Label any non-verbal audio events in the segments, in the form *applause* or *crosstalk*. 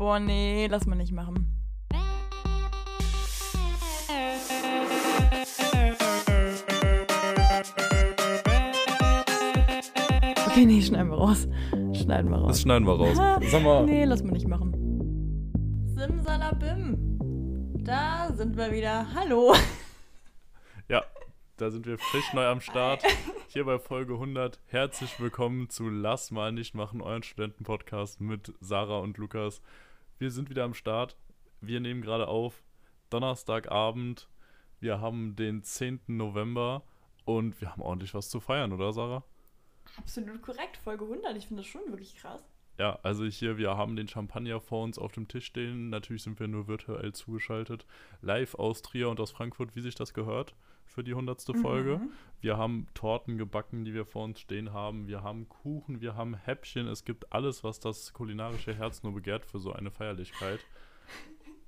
Boah, nee, lass mal nicht machen. Okay, nee, schneiden wir raus. Schneiden wir raus. Das schneiden wir raus. Sag mal. Nee, lass mal nicht machen. Simsalabim. Da sind wir wieder. Hallo. Ja, da sind wir frisch neu am Start. Hier bei Folge 100. Herzlich willkommen zu Lass mal nicht machen, euren Studentenpodcast mit Sarah und Lukas. Wir sind wieder am Start. Wir nehmen gerade auf. Donnerstagabend. Wir haben den 10. November und wir haben ordentlich was zu feiern, oder Sarah? Absolut korrekt. Folge 100. Ich finde das schon wirklich krass. Ja, also hier, wir haben den Champagner vor uns auf dem Tisch stehen. Natürlich sind wir nur virtuell zugeschaltet. Live aus Trier und aus Frankfurt, wie sich das gehört, für die 100. Folge. Mhm. Wir haben Torten gebacken, die wir vor uns stehen haben. Wir haben Kuchen, wir haben Häppchen. Es gibt alles, was das kulinarische Herz nur begehrt für so eine Feierlichkeit. *laughs*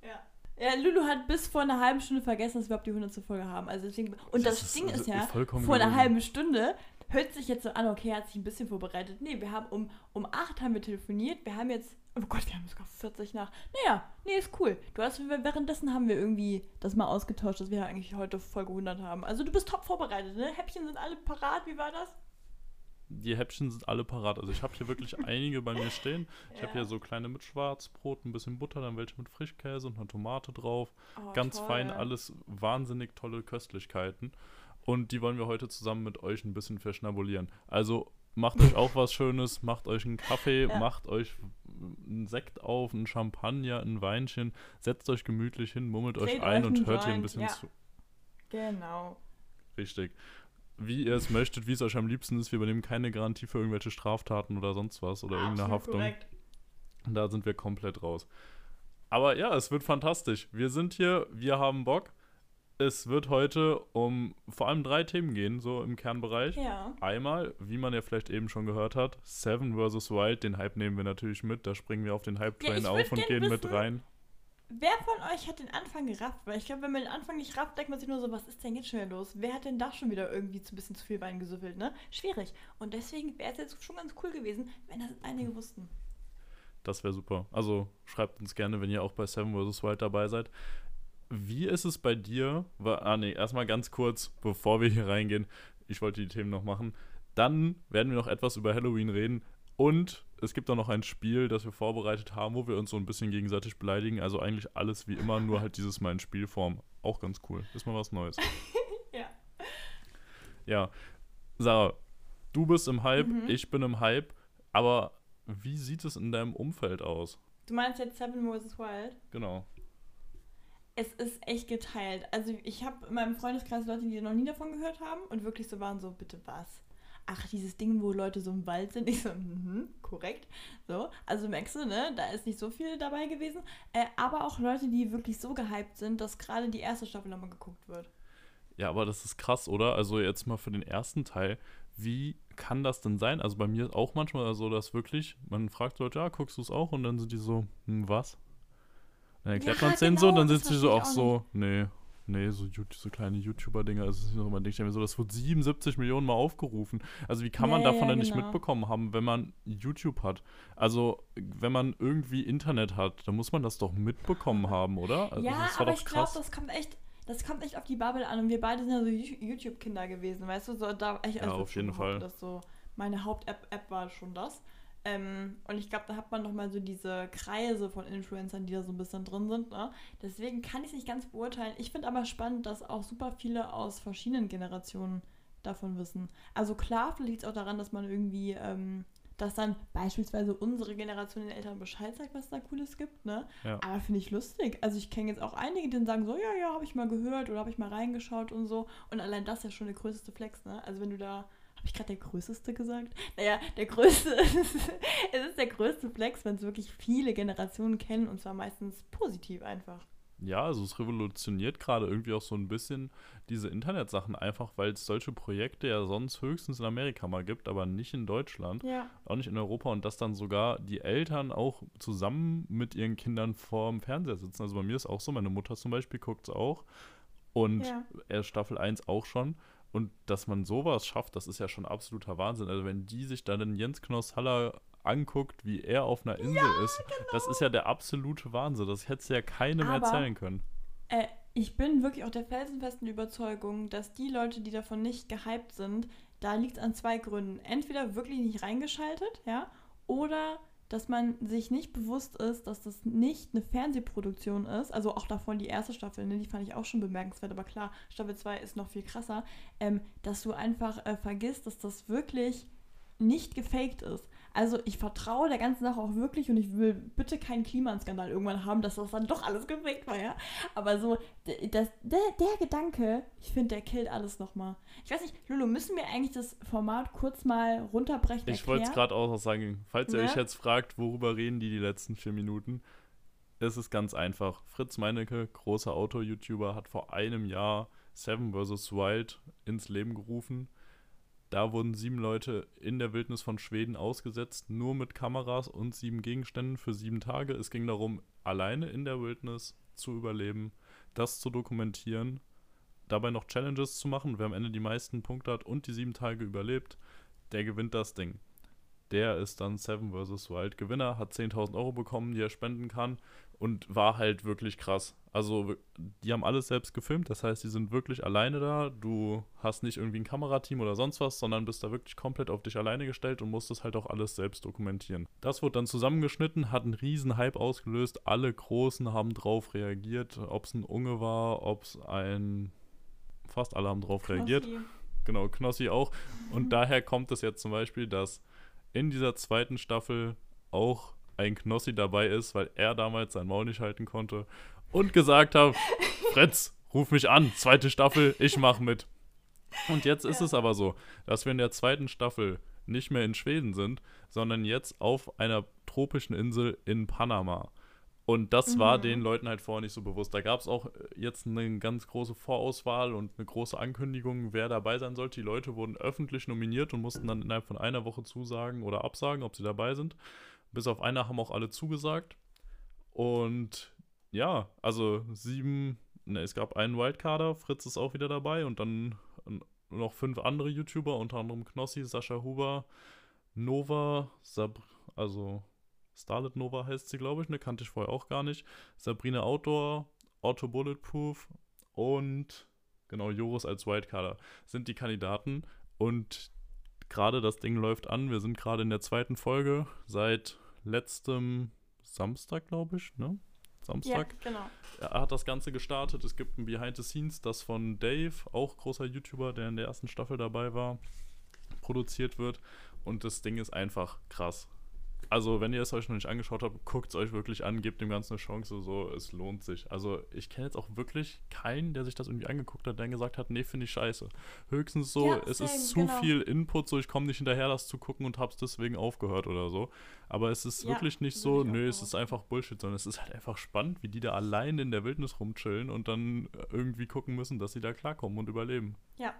Ja. Ja, Lulu hat bis vor einer halben Stunde vergessen, dass wir überhaupt die 100. Folge haben. Also deswegen, und das, Das ist Ding ist also ja, vollkommen vor einer halben Stunde hört sich jetzt so an, okay, er hat sich ein bisschen vorbereitet. Nee, wir haben um, um 8 haben wir telefoniert. Wir haben jetzt, oh Gott, wir haben sogar 40 nach. Naja, nee, ist cool. Du hast, währenddessen haben wir irgendwie das mal ausgetauscht, dass wir eigentlich heute Folge 100 haben. Also du bist top vorbereitet, ne? Häppchen sind alle parat. Wie war das? Die Häppchen sind alle parat. Also ich habe hier wirklich *laughs* einige bei mir stehen. Ich habe Ja. hier so kleine mit Schwarzbrot, ein bisschen Butter, dann welche mit Frischkäse und eine Tomate drauf. Oh, Ganz toll. fein, alles wahnsinnig tolle Köstlichkeiten. Und die wollen wir heute zusammen mit euch ein bisschen verschnabulieren. Also macht euch auch was Schönes, macht euch einen Kaffee, Ja. macht euch einen Sekt auf, einen Champagner, ein Weinchen, setzt euch gemütlich hin, mummelt euch Dreht ein euch und hört hier ein Joint, bisschen ja. zu. Genau. Richtig. Wie ihr es möchtet, wie es euch am liebsten ist. Wir übernehmen keine Garantie für irgendwelche Straftaten oder sonst was oder irgendeine Absolut Haftung. korrekt. Da sind wir komplett raus. Aber ja, es wird fantastisch. Wir sind hier, wir haben Bock. Es wird heute um vor allem drei Themen gehen, so im Kernbereich. Ja. Einmal, wie man ja vielleicht eben schon gehört hat, Seven vs. Wild, den Hype nehmen wir natürlich mit. Da springen wir auf den Hype-Train ich auf und gehen mit wissen- rein. Wer von euch hat den Anfang gerafft? Weil ich glaube, wenn man den Anfang nicht rafft, denkt man sich nur so, was ist denn jetzt schon wieder los? Wer hat denn da schon wieder irgendwie zu ein bisschen zu viel Wein gesüffelt, ne? Schwierig. Und deswegen wäre es jetzt schon ganz cool gewesen, wenn das einige wussten. Das wäre super. Also schreibt uns gerne, wenn ihr auch bei Seven vs. Wild dabei seid. Wie ist es bei dir? Ah, nee, erstmal ganz kurz, bevor wir hier reingehen. Ich wollte die Themen noch machen. Dann werden wir noch etwas über Halloween reden. Und es gibt auch noch ein Spiel, das wir vorbereitet haben, wo wir uns so ein bisschen gegenseitig beleidigen. Also eigentlich alles wie immer, nur halt dieses Mal in Spielform. Auch ganz cool. Ist mal was Neues. *laughs* Ja. Ja. Sarah, du bist im Hype, Mhm. ich bin im Hype. Aber wie sieht es in deinem Umfeld aus? Du meinst jetzt Seven vs. Wild? Genau. Es ist echt geteilt. Also ich habe in meinem Freundeskreis Leute, die noch nie davon gehört haben und wirklich so waren so, bitte was? Ach, dieses Ding, wo Leute so im Wald sind. Ich so, mhm, korrekt. So, also merkst du, ne, da ist nicht so viel dabei gewesen. Äh, aber auch Leute, die wirklich so gehypt sind, dass gerade die erste Staffel nochmal geguckt wird. Ja, aber das ist krass, oder? Also jetzt mal für den ersten Teil, wie kann das denn sein? Also bei mir auch manchmal so, dass wirklich, man fragt Leute, ja, guckst du es auch? Und dann sind die so, hm, was? Dann erklärt Ja, man es denen so, genau, dann das sind sie so, ach ich so, nee, nee, so, so kleine YouTuber-Dinger, also es ist noch immer, mir so, das wird 77 Millionen Mal aufgerufen. Also wie kann man Ja, davon ja, denn nicht genau. mitbekommen haben, wenn man YouTube hat? Also wenn man irgendwie Internet hat, dann muss man das doch mitbekommen haben, oder? Also, ja, das aber ich glaube, das kommt echt, das kommt echt auf die Bubble an. Und wir beide sind ja so YouTube-Kinder gewesen, weißt du? So, da, ich, Ja, also auf jeden Fall. Das so, meine Haupt-App App war schon das. Ähm, und ich glaube, da hat man nochmal so diese Kreise von Influencern, die da so ein bisschen drin sind. Ne? Deswegen kann ich es nicht ganz beurteilen. Ich finde aber spannend, dass auch super viele aus verschiedenen Generationen davon wissen. Also klar, liegt es auch daran, dass man irgendwie, ähm, dass dann beispielsweise unsere Generation den Eltern Bescheid sagt, was da Cooles gibt, ne? Ja. Aber finde ich lustig. Also ich kenne jetzt auch einige, die dann sagen so, ja, ja, habe ich mal gehört oder habe ich mal reingeschaut und so. Und allein das ist ja schon der größte Flex, ne? Also wenn du da, habe ich gerade der größte gesagt? Naja, der größte, *laughs* es ist der größte Flex, wenn es wirklich viele Generationen kennen und zwar meistens positiv einfach. Ja, also es revolutioniert gerade irgendwie auch so ein bisschen diese Internetsachen einfach, weil es solche Projekte ja sonst höchstens in Amerika mal gibt, aber nicht in Deutschland, Ja. auch nicht in Europa und dass dann sogar die Eltern auch zusammen mit ihren Kindern vorm Fernseher sitzen. Also bei mir ist auch so, meine Mutter zum Beispiel guckt es auch und Ja. er Staffel 1 auch schon. Und dass man sowas schafft, das ist ja schon absoluter Wahnsinn. Also wenn die sich dann den Jens Knoss Haller anguckt, wie er auf einer Insel Ja, ist, das ist ja der absolute Wahnsinn. Das hättest du ja keinem Aber- erzählen können. Äh, ich bin wirklich auch der felsenfesten Überzeugung, dass die Leute, die davon nicht gehypt sind, da liegt es an zwei Gründen. Entweder wirklich nicht reingeschaltet, ja, oder dass man sich nicht bewusst ist, dass das nicht eine Fernsehproduktion ist. Also auch davon die erste Staffel, ne, die fand ich auch schon bemerkenswert, aber klar, Staffel 2 ist noch viel krasser, ähm, dass du einfach äh, vergisst, dass das wirklich nicht gefaked ist. Also ich vertraue der ganzen Sache auch wirklich und ich will bitte keinen Klimaskandal irgendwann haben, dass das dann doch alles gefaked war, ja. Aber so, das, der, der Gedanke, ich finde, der killt alles nochmal. Ich weiß nicht, Lulu, müssen wir eigentlich das Format kurz mal runterbrechen? Ich wollte es gerade auch noch sagen. Falls ihr Ne? euch jetzt fragt, worüber reden die die letzten vier Minuten, es ist ganz einfach. Fritz Meinecke, großer Auto-YouTuber, hat vor einem Jahr Seven vs. Wild ins Leben gerufen. Da wurden sieben Leute in der Wildnis von Schweden ausgesetzt, nur mit Kameras und sieben Gegenständen für sieben Tage. Es ging darum, alleine in der Wildnis zu überleben, das zu dokumentieren, dabei noch Challenges zu machen. Wer am Ende die meisten Punkte hat und die sieben Tage überlebt, der gewinnt das Ding. Der ist dann Seven vs. Wild Gewinner, hat 10.000 Euro bekommen, die er spenden kann und war halt wirklich krass. Also, die haben alles selbst gefilmt, das heißt, die sind wirklich alleine da. Du hast nicht irgendwie ein Kamerateam oder sonst was, sondern bist da wirklich komplett auf dich alleine gestellt und musst das halt auch alles selbst dokumentieren. Das wurde dann zusammengeschnitten, hat einen riesen Hype ausgelöst. Alle Großen haben drauf reagiert, ob es ein Unge war, ob es ein. Fast alle haben drauf reagiert Knossi. genau, Knossi auch. Und daher kommt es jetzt zum Beispiel, dass in dieser zweiten Staffel auch ein Knossi dabei ist, weil er damals sein Maul nicht halten konnte und gesagt hat, *laughs* Fritz, ruf mich an, zweite Staffel, ich mach mit. Und jetzt ist Ja. es aber so, dass wir in der zweiten Staffel nicht mehr in Schweden sind, sondern jetzt auf einer tropischen Insel in Panama. Und das war Mhm. den Leuten halt vorher nicht so bewusst. Da gab es auch äh, jetzt eine ganz große Vorauswahl und eine große Ankündigung, wer dabei sein sollte. Die Leute wurden öffentlich nominiert und mussten dann innerhalb von einer Woche zusagen oder absagen, ob sie dabei sind. Bis auf einer haben auch alle zugesagt. Und ja, also sieben, ne, es gab einen Wildcarder, Fritz ist auch wieder dabei und dann noch fünf andere YouTuber, unter anderem Knossi, Sascha Huber, Nova, Sab also Starlet Nova heißt sie, glaube ich, ne, kannte ich vorher auch gar nicht. Sabrina Outdoor, Auto Bulletproof und genau Joris als Wildcarder sind die Kandidaten und gerade das Ding läuft an. Wir sind gerade in der zweiten Folge seit letztem Samstag, glaube ich, ne? Ja, Samstag. genau. Er hat das Ganze gestartet. Es gibt ein Behind the Scenes, das von Dave, auch großer YouTuber, der in der ersten Staffel dabei war, produziert wird. Und das Ding ist einfach krass. Also, wenn ihr es euch noch nicht angeschaut habt, guckt es euch wirklich an, gebt dem Ganzen eine Chance, so, es lohnt sich. Also, ich kenne jetzt auch wirklich keinen, der sich das irgendwie angeguckt hat, der gesagt hat, nee, finde ich scheiße. Höchstens so, Ja, es same, ist zu genau. viel Input, so, ich komme nicht hinterher, das zu gucken und hab's deswegen aufgehört oder so. Aber es ist Ja, wirklich nicht so, nö, es ist einfach Bullshit, sondern es ist halt einfach spannend, wie die da allein in der Wildnis rumchillen und dann irgendwie gucken müssen, dass sie da klarkommen und überleben. Ja,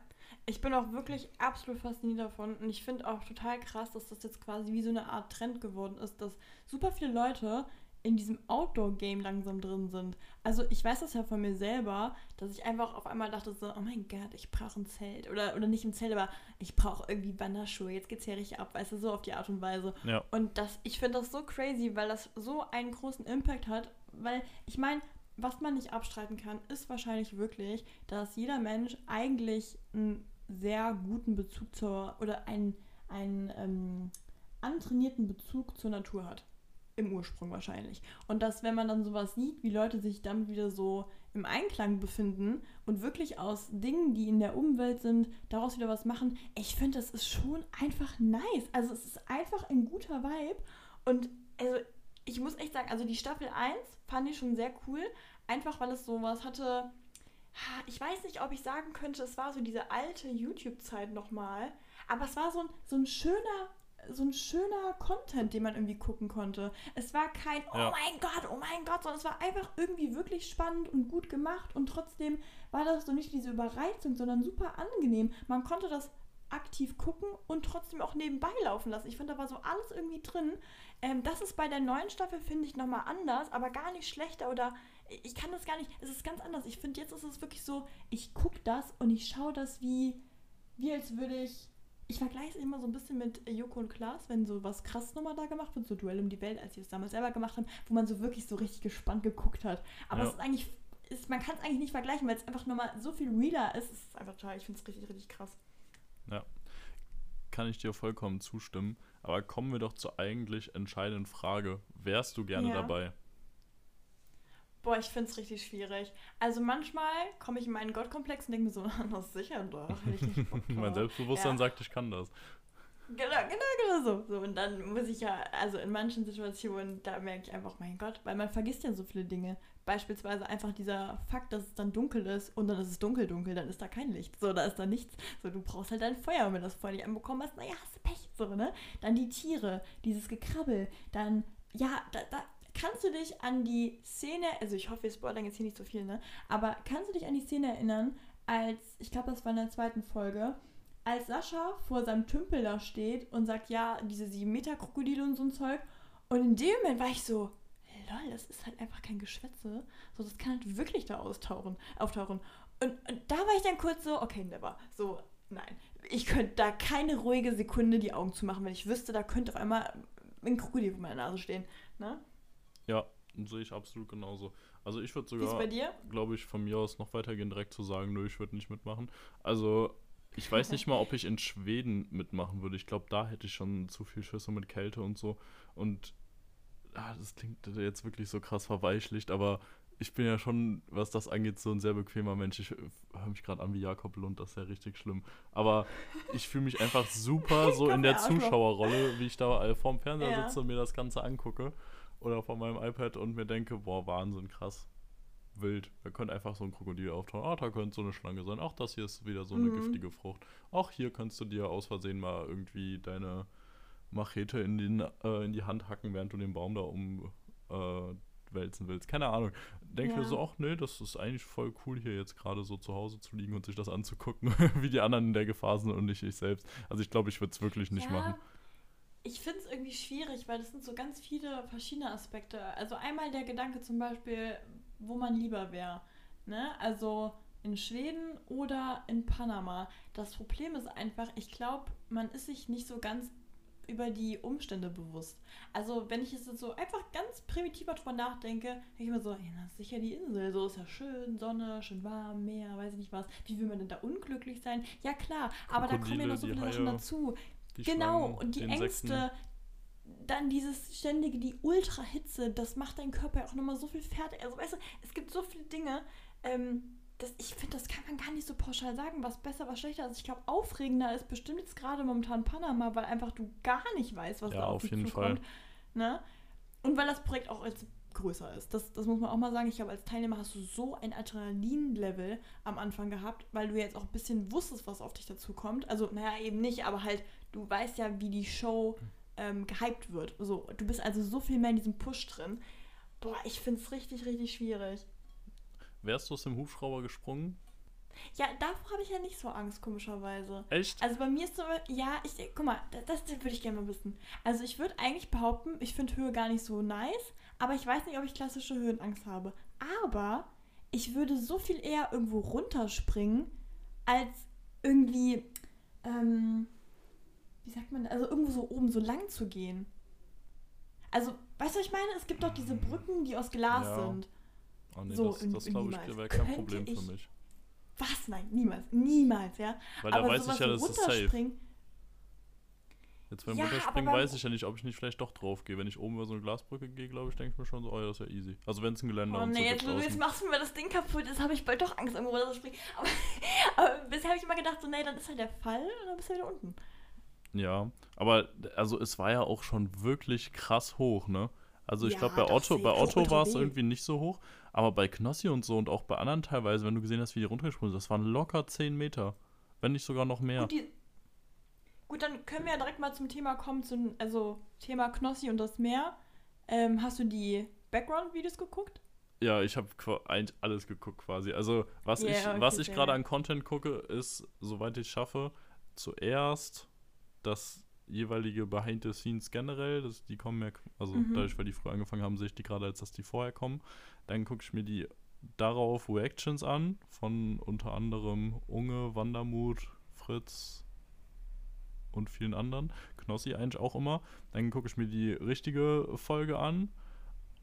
ich bin auch wirklich absolut fasziniert davon und ich finde auch total krass, dass das jetzt quasi wie so eine Art Trend geworden ist, dass super viele Leute in diesem Outdoor-Game langsam drin sind. Also ich weiß das ja von mir selber, dass ich einfach auf einmal dachte so, oh mein Gott, ich brauche ein Zelt. Oder, oder nicht ein Zelt, aber ich brauche irgendwie Wanderschuhe. Jetzt geht's hier richtig ab, weißt du, so auf die Art und Weise. Ja. Und das, ich finde das so crazy, weil das so einen großen Impact hat. Weil ich meine, was man nicht abstreiten kann, ist wahrscheinlich wirklich, dass jeder Mensch eigentlich einen sehr guten Bezug zur oder einen, einen ähm, antrainierten Bezug zur Natur hat. Im Ursprung wahrscheinlich. Und dass, wenn man dann sowas sieht, wie Leute sich damit wieder so im Einklang befinden und wirklich aus Dingen, die in der Umwelt sind, daraus wieder was machen, ich finde, das ist schon einfach nice. Also es ist einfach ein guter Vibe. Und also ich muss echt sagen, also die Staffel 1 fand ich schon sehr cool, einfach weil es sowas hatte. Ich weiß nicht, ob ich sagen könnte, es war so diese alte YouTube-Zeit nochmal, aber es war so ein, so ein schöner, so ein schöner Content, den man irgendwie gucken konnte. Es war kein, oh Ja. mein Gott, oh mein Gott, sondern es war einfach irgendwie wirklich spannend und gut gemacht und trotzdem war das so nicht diese Überreizung, sondern super angenehm. Man konnte das aktiv gucken und trotzdem auch nebenbei laufen lassen. Ich fand, da war so alles irgendwie drin. Ähm, das ist bei der neuen Staffel, finde ich, nochmal anders, aber gar nicht schlechter oder ich kann das gar nicht, es ist ganz anders. Ich finde, jetzt ist es wirklich so, ich gucke das und ich schaue das wie, wie als würde ich ich vergleiche es immer so ein bisschen mit Joko und Klaas, wenn so was krass nochmal da gemacht wird, so Duell um die Welt, als sie es damals selber gemacht haben, wo man so wirklich so richtig gespannt geguckt hat. Aber Ja. es ist eigentlich, ist, man kann es eigentlich nicht vergleichen, weil es einfach nochmal so viel realer ist. Es ist einfach total, ich finde es richtig, richtig krass. Kann ich dir vollkommen zustimmen. Aber kommen wir doch zur eigentlich entscheidenden Frage. Wärst du gerne Ja. dabei? Boah, ich finde es richtig schwierig. Also manchmal komme ich in meinen Gottkomplex und denke mir so, *laughs* das ist sicher doch, *laughs* mein. Selbstbewusstsein Ja. sagt, ich kann das. Genau, genau, genau so. so. Und dann muss ich ja, also in manchen Situationen, da merke ich einfach, mein Gott, weil man vergisst ja so viele Dinge. Beispielsweise einfach dieser Fakt, dass es dann dunkel ist und dann ist es dunkel, dunkel, dann ist da kein Licht. So, da ist da nichts. So, du brauchst halt dein Feuer, und wenn du das Feuer nicht anbekommen hast, naja, hast du Pech. So, ne? Dann die Tiere, dieses Gekrabbel, dann, ja, da, da kannst du dich an die Szene, also ich hoffe, wir spoilern jetzt hier nicht so viel, ne? Aber kannst du dich an die Szene erinnern, als, ich glaube, das war in der zweiten Folge, als Sascha vor seinem Tümpel da steht und sagt, ja, diese 7 Meter Krokodile und so ein Zeug. Und in dem Moment war ich so, lol, das ist halt einfach kein Geschwätze. So, das kann halt wirklich da austauchen, auftauchen. Und, und da war ich dann kurz so, okay, never. So, nein. Ich könnte da keine ruhige Sekunde die Augen zumachen, wenn ich wüsste, da könnte auf einmal ein Krokodil vor meiner Nase stehen. Ne? Ja, sehe ich absolut genauso. Also ich würde sogar, bei dir? glaube ich, von mir aus noch weitergehen, direkt zu sagen, nö, ich würde nicht mitmachen. Also ich weiß nicht *laughs* mal, ob ich in Schweden mitmachen würde. Ich glaube, da hätte ich schon zu viel Schüsse mit Kälte und so. Und ah, das klingt jetzt wirklich so krass verweichlicht, aber ich bin ja schon, was das angeht, so ein sehr bequemer Mensch. Ich höre mich gerade an wie Jakob Lund, das ist ja richtig schlimm. Aber ich fühle mich einfach super *laughs* so in der. Zuschauerrolle, wie ich da äh, vorm Fernseher Ja. sitze und mir das Ganze angucke. Oder vor meinem iPad und mir denke, boah, Wahnsinn, krass. Wild. Da könnte einfach so ein Krokodil auftauchen. Ach, da könnte so eine Schlange sein. Ach, das hier ist wieder so eine Mhm. giftige Frucht. Ach, hier kannst du dir aus Versehen mal irgendwie deine Machete in, den, äh, in die Hand hacken, während du den Baum da umwälzen äh, willst. Keine Ahnung. Denke mir Ja. so, ach nee, das ist eigentlich voll cool, hier jetzt gerade so zu Hause zu liegen und sich das anzugucken, *laughs* wie die anderen in der Gefahr sind und nicht ich selbst. Also ich glaube, ich würde es wirklich nicht machen. Ich finde es irgendwie schwierig, weil das sind so ganz viele verschiedene Aspekte. Also einmal der Gedanke zum Beispiel, wo man lieber wäre. Ne? Also in Schweden oder in Panama. Das Problem ist einfach, ich glaube, man ist sich nicht so ganz über die Umstände bewusst. Also wenn ich jetzt so einfach ganz primitiver drüber nachdenke, denke ich mir so, ja, das ist sicher die Insel, so ist ja schön, Sonne, schön warm, Meer, weiß ich nicht was. Wie will man denn da unglücklich sein? Ja klar, aber da kommen ja Krokodile, noch so viele Sachen dazu. Die Genau, und die Insekten. Ängste, dann dieses ständige, die Ultrahitze, das macht deinen Körper ja auch nochmal so viel fertig. Also weißt du, es gibt so viele Dinge, ähm, das, ich finde, das kann man gar nicht so pauschal sagen, was besser, was schlechter ist. Ich glaube, aufregender ist bestimmt jetzt gerade momentan Panama, weil einfach du gar nicht weißt, was Ja, da auf, auf jeden zukommt. Ne? Und weil das Projekt auch jetzt größer ist. Das, das muss man auch mal sagen. Ich glaube, als Teilnehmer hast du so ein Adrenalin-Level am Anfang gehabt, weil du jetzt auch ein bisschen wusstest, was auf dich dazu kommt. Also, naja, eben nicht, aber halt, du weißt ja, wie die Show ähm, gehypt wird. So, du bist also so viel mehr in diesem Push drin. Boah, ich finde es richtig, richtig schwierig. Wärst du aus dem Hubschrauber gesprungen? Ja, davor habe ich ja nicht so Angst, komischerweise. Echt? Also bei mir ist so, ja, ich, guck mal, das, das würde ich gerne mal wissen. Also ich würde eigentlich behaupten, ich finde Höhe gar nicht so nice, aber ich weiß nicht, ob ich klassische Höhenangst habe. Aber ich würde so viel eher irgendwo runterspringen, als irgendwie, ähm, wie sagt man, also irgendwo so oben so lang zu gehen. Also, weißt du, was ich meine? Es gibt doch diese Brücken, die aus Glas Ja. sind. Oh nee, So, das, das glaube ich, wäre kein Problem für ich- mich. Was? Nein, niemals. Niemals, ja. Weil da aber weiß sowas ich ja, wie das ist safe. Jetzt beim Ja, Runterspringen weiß ich ja nicht, ob ich nicht vielleicht doch drauf gehe. Wenn ich oben über so eine Glasbrücke gehe, glaube ich, denke ich mir schon so, oh ja, das ist ja easy. Also wenn es ein Geländer Oh und so nee, jetzt, jetzt machst du mir das Ding kaputt, jetzt habe ich bald doch Angst, irgendwo runter zu springen. *laughs* Aber, aber bisher habe ich immer gedacht, so, nee, dann ist halt der Fall und dann bist du wieder unten. Ja, aber also es war ja auch schon wirklich krass hoch, ne? Also ich Ja, glaube bei Otto, bei Otto war es irgendwie nicht so hoch, aber bei Knossi und so und auch bei anderen teilweise, wenn du gesehen hast, wie die runtergesprungen sind, das waren locker 10 Meter. Wenn nicht sogar noch mehr. Gut, die, gut, dann können wir ja direkt mal zum Thema kommen, zum, also Thema Knossi und das Meer. Ähm, hast du die Background-Videos geguckt? Ja, ich habe eigentlich alles geguckt quasi. Also, was Ja, ich, okay, was ich gerade an Content gucke, ist, soweit ich schaffe, zuerst das jeweilige Behind the Scenes generell, das, die kommen ja, also Mhm. dadurch, weil die früher angefangen haben, sehe ich die gerade, als dass die vorher kommen. Dann gucke ich mir die darauf Reactions an, von unter anderem Unge, Wandermut, Fritz, und vielen anderen. Knossi eigentlich auch immer. Dann gucke ich mir die richtige Folge an.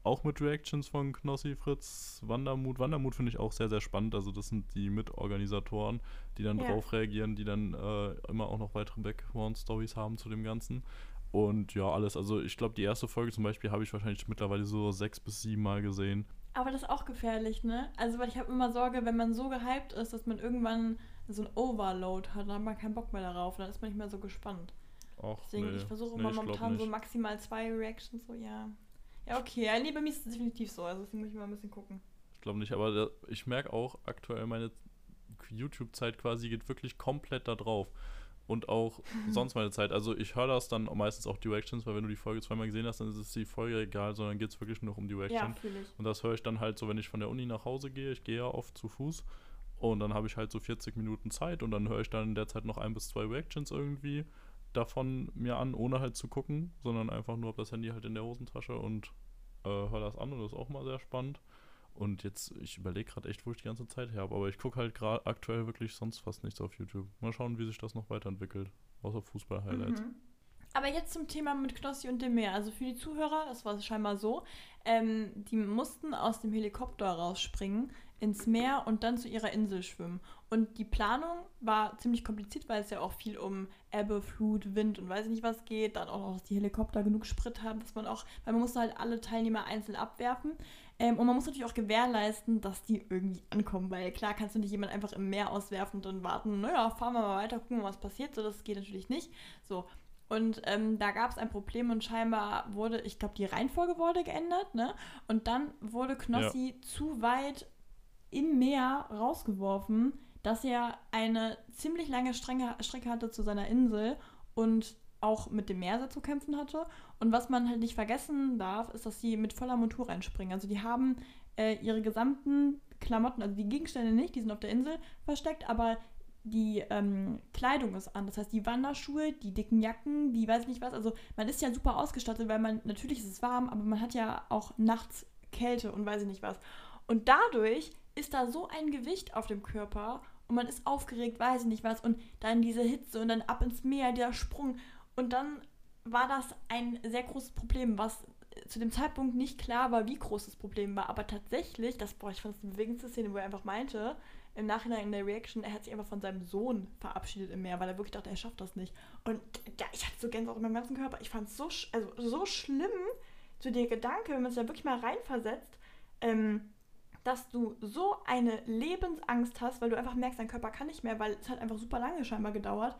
Auch mit Reactions von Knossi, Fritz, Wandermut. Wandermut finde ich auch sehr, sehr spannend. Also, das sind die Mitorganisatoren, die dann ja. drauf reagieren, die dann äh, immer auch noch weitere Background-Stories haben zu dem Ganzen. Und ja, alles. Also, ich glaube, die erste Folge zum Beispiel habe ich wahrscheinlich mittlerweile so sechs bis sieben Mal gesehen. Aber das ist auch gefährlich, ne? Also, weil ich habe immer Sorge, wenn man so gehypt ist, dass man irgendwann so ein Overload hat, dann hat man keinen Bock mehr darauf, dann ist man nicht mehr so gespannt. Och, Deswegen, nee, ich versuche immer nee, momentan so maximal zwei Reactions, so, ja. Ja, okay, nee, bei mir ist es definitiv so, also deswegen muss ich mal ein bisschen gucken. Ich glaube nicht, aber der, ich merke auch aktuell, meine YouTube-Zeit quasi geht wirklich komplett da drauf und auch sonst meine Zeit. Also ich höre das dann meistens auch die Reactions, weil wenn du die Folge zweimal gesehen hast, dann ist es die Folge egal, sondern geht es wirklich nur um die Reaction. Ja, und das höre ich dann halt so, wenn ich von der Uni nach Hause gehe. Ich gehe ja oft zu Fuß und dann habe ich halt so 40 Minuten Zeit und dann höre ich dann in der Zeit noch ein bis zwei Reactions irgendwie davon mir an, ohne halt zu gucken, sondern einfach nur habe das Handy halt in der Hosentasche und äh, höre das an und das ist auch mal sehr spannend. Und jetzt, ich überlege gerade echt, wo ich die ganze Zeit her habe. Aber ich gucke halt gerade aktuell wirklich sonst fast nichts auf YouTube. Mal schauen, wie sich das noch weiterentwickelt. Außer Fußball-Highlights. Mhm. Aber jetzt zum Thema mit Knossi und dem Meer. Also für die Zuhörer, das war scheinbar so, ähm, die mussten aus dem Helikopter rausspringen ins Meer und dann zu ihrer Insel schwimmen. Und die Planung war ziemlich kompliziert, weil es ja auch viel um Ebbe, Flut, Wind und weiß ich nicht was geht. Dann auch noch, dass die Helikopter genug Sprit haben, dass man auch, weil man musste halt alle Teilnehmer einzeln abwerfen. Ähm, und man muss natürlich auch gewährleisten, dass die irgendwie ankommen, weil klar kannst du nicht jemanden einfach im Meer auswerfen und dann warten, naja, fahren wir mal weiter, gucken, was passiert. So, das geht natürlich nicht. So. Und ähm, da gab es ein Problem und scheinbar wurde, ich glaube, die Reihenfolge wurde geändert, ne? Und dann wurde Knossi ja. zu weit im Meer rausgeworfen, dass er eine ziemlich lange Strecke hatte zu seiner Insel und auch mit dem Meer zu kämpfen hatte. Und was man halt nicht vergessen darf, ist, dass sie mit voller Montur reinspringen. Also die haben äh, ihre gesamten Klamotten, also die Gegenstände nicht, die sind auf der Insel versteckt, aber die ähm, Kleidung ist an. Das heißt, die Wanderschuhe, die dicken Jacken, die weiß ich nicht was. Also man ist ja super ausgestattet, weil man, natürlich ist es warm, aber man hat ja auch nachts Kälte und weiß ich nicht was. Und dadurch ist da so ein Gewicht auf dem Körper und man ist aufgeregt, weiß ich nicht was. Und dann diese Hitze und dann ab ins Meer, der Sprung. Und dann war das ein sehr großes Problem, was zu dem Zeitpunkt nicht klar war, wie groß das Problem war. Aber tatsächlich, das, boah, ich fand das die bewegendste Szene, wo er einfach meinte, im Nachhinein in der Reaction, er hat sich einfach von seinem Sohn verabschiedet im Meer, weil er wirklich dachte, er schafft das nicht. Und ja, ich hatte so Gänsehaut in meinem ganzen Körper. Ich fand es so, also, so schlimm, so der Gedanke, wenn man es da wirklich mal reinversetzt, ähm, dass du so eine Lebensangst hast, weil du einfach merkst, dein Körper kann nicht mehr, weil es hat einfach super lange scheinbar gedauert.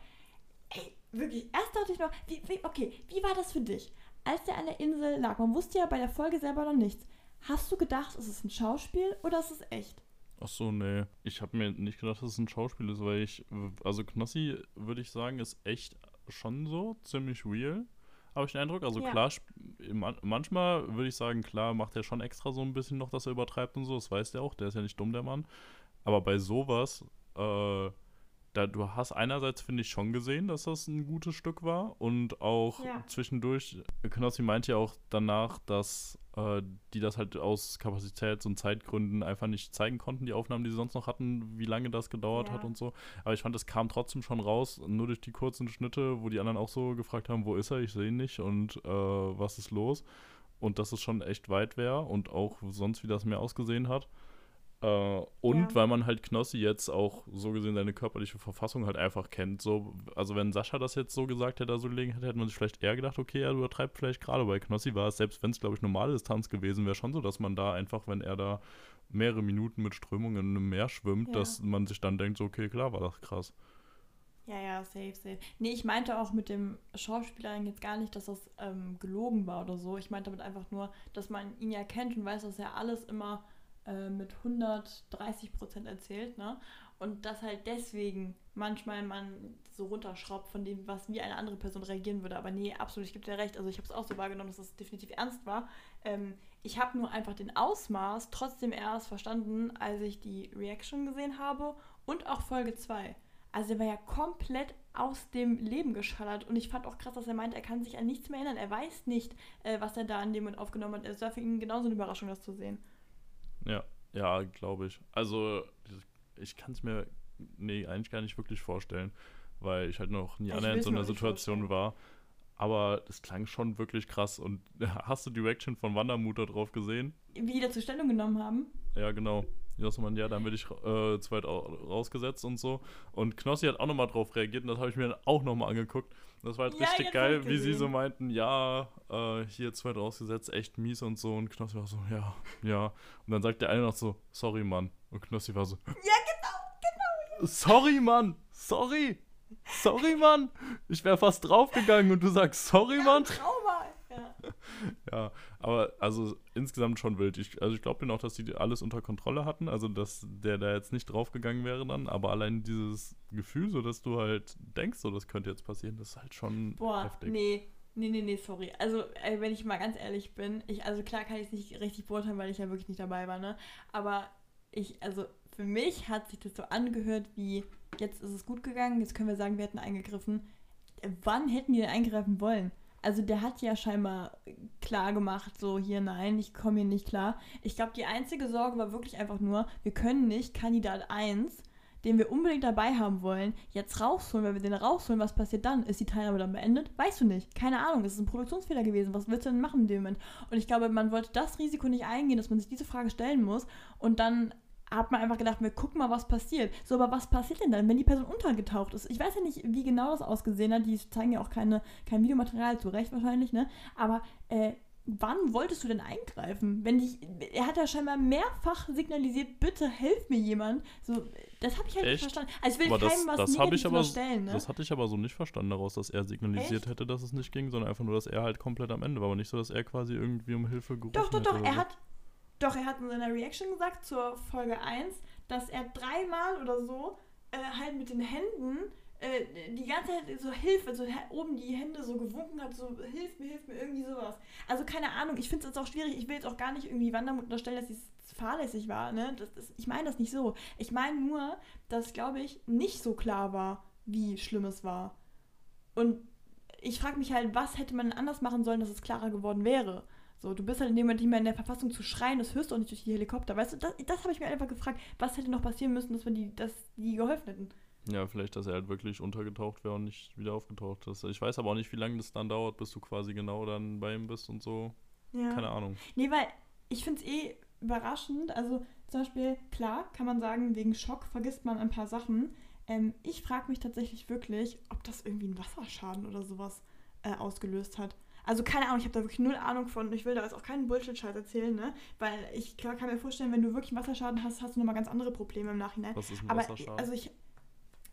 Ey, wirklich, erst dachte ich noch, wie, wie, okay, wie war das für dich? Als der an der Insel lag, man wusste ja bei der Folge selber noch nichts. Hast du gedacht, ist es ein Schauspiel oder ist es echt? Ach so, nee. Ich habe mir nicht gedacht, dass es ein Schauspiel ist, weil ich, also Knossi, würde ich sagen, ist echt schon so, ziemlich real, habe ich den Eindruck. Also ja. klar, manchmal würde ich sagen, klar, macht er schon extra so ein bisschen noch, dass er übertreibt und so, das weiß der auch, der ist ja nicht dumm, der Mann. Aber bei sowas, äh, da, du hast einerseits, finde ich, schon gesehen, dass das ein gutes Stück war und auch ja. zwischendurch, Knossi meinte ja auch danach, dass äh, die das halt aus Kapazitäts- und Zeitgründen einfach nicht zeigen konnten, die Aufnahmen, die sie sonst noch hatten, wie lange das gedauert ja. hat und so. Aber ich fand, es kam trotzdem schon raus, nur durch die kurzen Schnitte, wo die anderen auch so gefragt haben, wo ist er, ich sehe ihn nicht und äh, was ist los. Und dass es schon echt weit wäre und auch sonst, wie das mehr ausgesehen hat. Äh, und ja. weil man halt Knossi jetzt auch so gesehen seine körperliche Verfassung halt einfach kennt. So, also wenn Sascha das jetzt so gesagt hätte, so gelegen hätte, hätte man sich vielleicht eher gedacht, okay, er übertreibt vielleicht gerade. Bei Knossi war es, selbst wenn es, glaube ich, normale Distanz gewesen wäre, schon so, dass man da einfach, wenn er da mehrere Minuten mit Strömungen in einem Meer schwimmt, ja. dass man sich dann denkt, so, okay, klar, war das krass. Ja, ja, safe, safe. Nee, ich meinte auch mit dem Schauspieler jetzt gar nicht, dass das ähm, gelogen war oder so. Ich meinte damit einfach nur, dass man ihn ja kennt und weiß, dass er alles immer äh, mit 130 Prozent erzählt, ne? Und dass halt deswegen manchmal man so runterschraubt von dem, was wie eine andere Person reagieren würde. Aber nee, absolut, ich gebe dir recht. Also ich habe es auch so wahrgenommen, dass das definitiv ernst war. Ähm, ich habe nur einfach den Ausmaß trotzdem erst verstanden, als ich die Reaction gesehen habe und auch Folge 2. Also er war ja komplett aus dem Leben geschallert und ich fand auch krass, dass er meint, er kann sich an nichts mehr erinnern. Er weiß nicht, äh, was er da an dem Moment aufgenommen hat. Es war für ihn genauso eine Überraschung, das zu sehen. Ja, ja, glaube ich. Also, ich kann es mir, nee, eigentlich gar nicht wirklich vorstellen. weil ich halt noch nie annähernd will's so einer Situation war. Aber das klang schon wirklich krass. Und *laughs* hast du die Reaction von Wandermut da drauf gesehen? Wie die dazu Stellung genommen haben. Ja, genau. Jossmann, ja, dann werde ich äh, zu weit au- rausgesetzt und so. Und Knossi hat auch nochmal drauf reagiert und das habe ich mir dann auch nochmal angeguckt. Das war halt Ja, richtig geil, wie sie so meinten, ja, äh, hier zu weit rausgesetzt, echt mies und so. Und Knossi war so, ja, ja. Und dann sagt der eine noch so, sorry, Mann. Und Knossi war so, Ja, genau, genau. sorry, Mann, sorry. Sorry, Mann. Ich wäre fast draufgegangen und du sagst, sorry, Mann. Trauma. Ja. Aber also insgesamt schon wild. Ich, also ich glaube denen auch, dass die alles unter Kontrolle hatten, also dass der da jetzt nicht draufgegangen wäre dann, aber allein dieses Gefühl, so dass du halt denkst, so das könnte jetzt passieren, das ist halt schon Boah, heftig. nee. Nee, nee, nee, sorry. Also, äh, wenn ich mal ganz ehrlich bin, ich, also klar kann ich es nicht richtig beurteilen, weil ich ja wirklich nicht dabei war, ne? Aber ich, also für mich hat sich das so angehört wie, jetzt ist es gut gegangen, jetzt können wir sagen, wir hätten eingegriffen. Wann hätten die denn eingreifen wollen? Also der hat ja scheinbar klar gemacht, so hier nein, ich komme hier nicht klar. Ich glaube, die einzige Sorge war wirklich einfach nur, wir können nicht Kandidat 1 den wir unbedingt dabei haben wollen, jetzt rausholen. Wenn wir den rausholen, was passiert dann? Ist die Teilnahme dann beendet? Weißt du nicht. Keine Ahnung. Es ist ein Produktionsfehler gewesen. Was willst du denn machen in dem Moment? Und ich glaube, man wollte das Risiko nicht eingehen, dass man sich diese Frage stellen muss. Und dann hat man einfach gedacht, wir gucken mal, was passiert. So, aber was passiert denn dann, wenn die Person untergetaucht ist? Ich weiß ja nicht, wie genau das ausgesehen hat. Die zeigen ja auch keine, kein Videomaterial, zu Recht wahrscheinlich, ne? Aber, äh, wann wolltest du denn eingreifen? Wenn dich, er hat ja scheinbar mehrfach signalisiert, bitte helf mir jemand. So, das habe ich halt Echt? nicht verstanden. Also ich will Aber das, keinem was das habe ich Negatives aber, unterstellen, ne? das hatte ich aber so nicht verstanden daraus, dass er signalisiert Echt? hätte, dass es nicht ging, sondern einfach nur, dass er halt komplett am Ende war, aber nicht so, dass er quasi irgendwie um Hilfe gerufen Doch, doch, doch. oder Er so. hat, doch, er hat in seiner Reaction gesagt zur Folge 1, dass er dreimal oder so äh, halt mit den Händen äh, die ganze Zeit so Hilfe, so oben die Hände so gewunken hat, so hilf mir, hilf mir, irgendwie sowas. Also keine Ahnung, ich finde es jetzt auch schwierig, ich will jetzt auch gar nicht irgendwie Wandermut unterstellen, dass sie fahrlässig war, ne? Das, das, ich meine das nicht so. Ich meine nur, dass, glaube ich, nicht so klar war, wie schlimm es war. Und ich frage mich halt, was hätte man anders machen sollen, dass es klarer geworden wäre? So, du bist halt in dem Moment nicht mehr in der Verfassung zu schreien, das hörst du auch nicht durch die Helikopter. Weißt du, das, das habe ich mir einfach gefragt. Was hätte noch passieren müssen, dass wir die, dass die geholfen hätten? Ja, vielleicht, dass er halt wirklich untergetaucht wäre und nicht wieder aufgetaucht ist. Ich weiß aber auch nicht, wie lange das dann dauert, bis du quasi genau dann bei ihm bist und so. Ja. Keine Ahnung. Nee, weil ich finde es eh überraschend. Also zum Beispiel, klar, kann man sagen, wegen Schock vergisst man ein paar Sachen. Ähm, ich frage mich tatsächlich wirklich, ob das irgendwie einen Wasserschaden oder sowas äh, ausgelöst hat. Also keine Ahnung, ich habe da wirklich null Ahnung von. Ich will da jetzt auch keinen Bullshit-Scheiß erzählen, ne? Weil ich kann mir vorstellen, wenn du wirklich Wasserschaden hast, hast du nochmal ganz andere Probleme im Nachhinein. Was ist ein Aber Wasserschaden? also ich,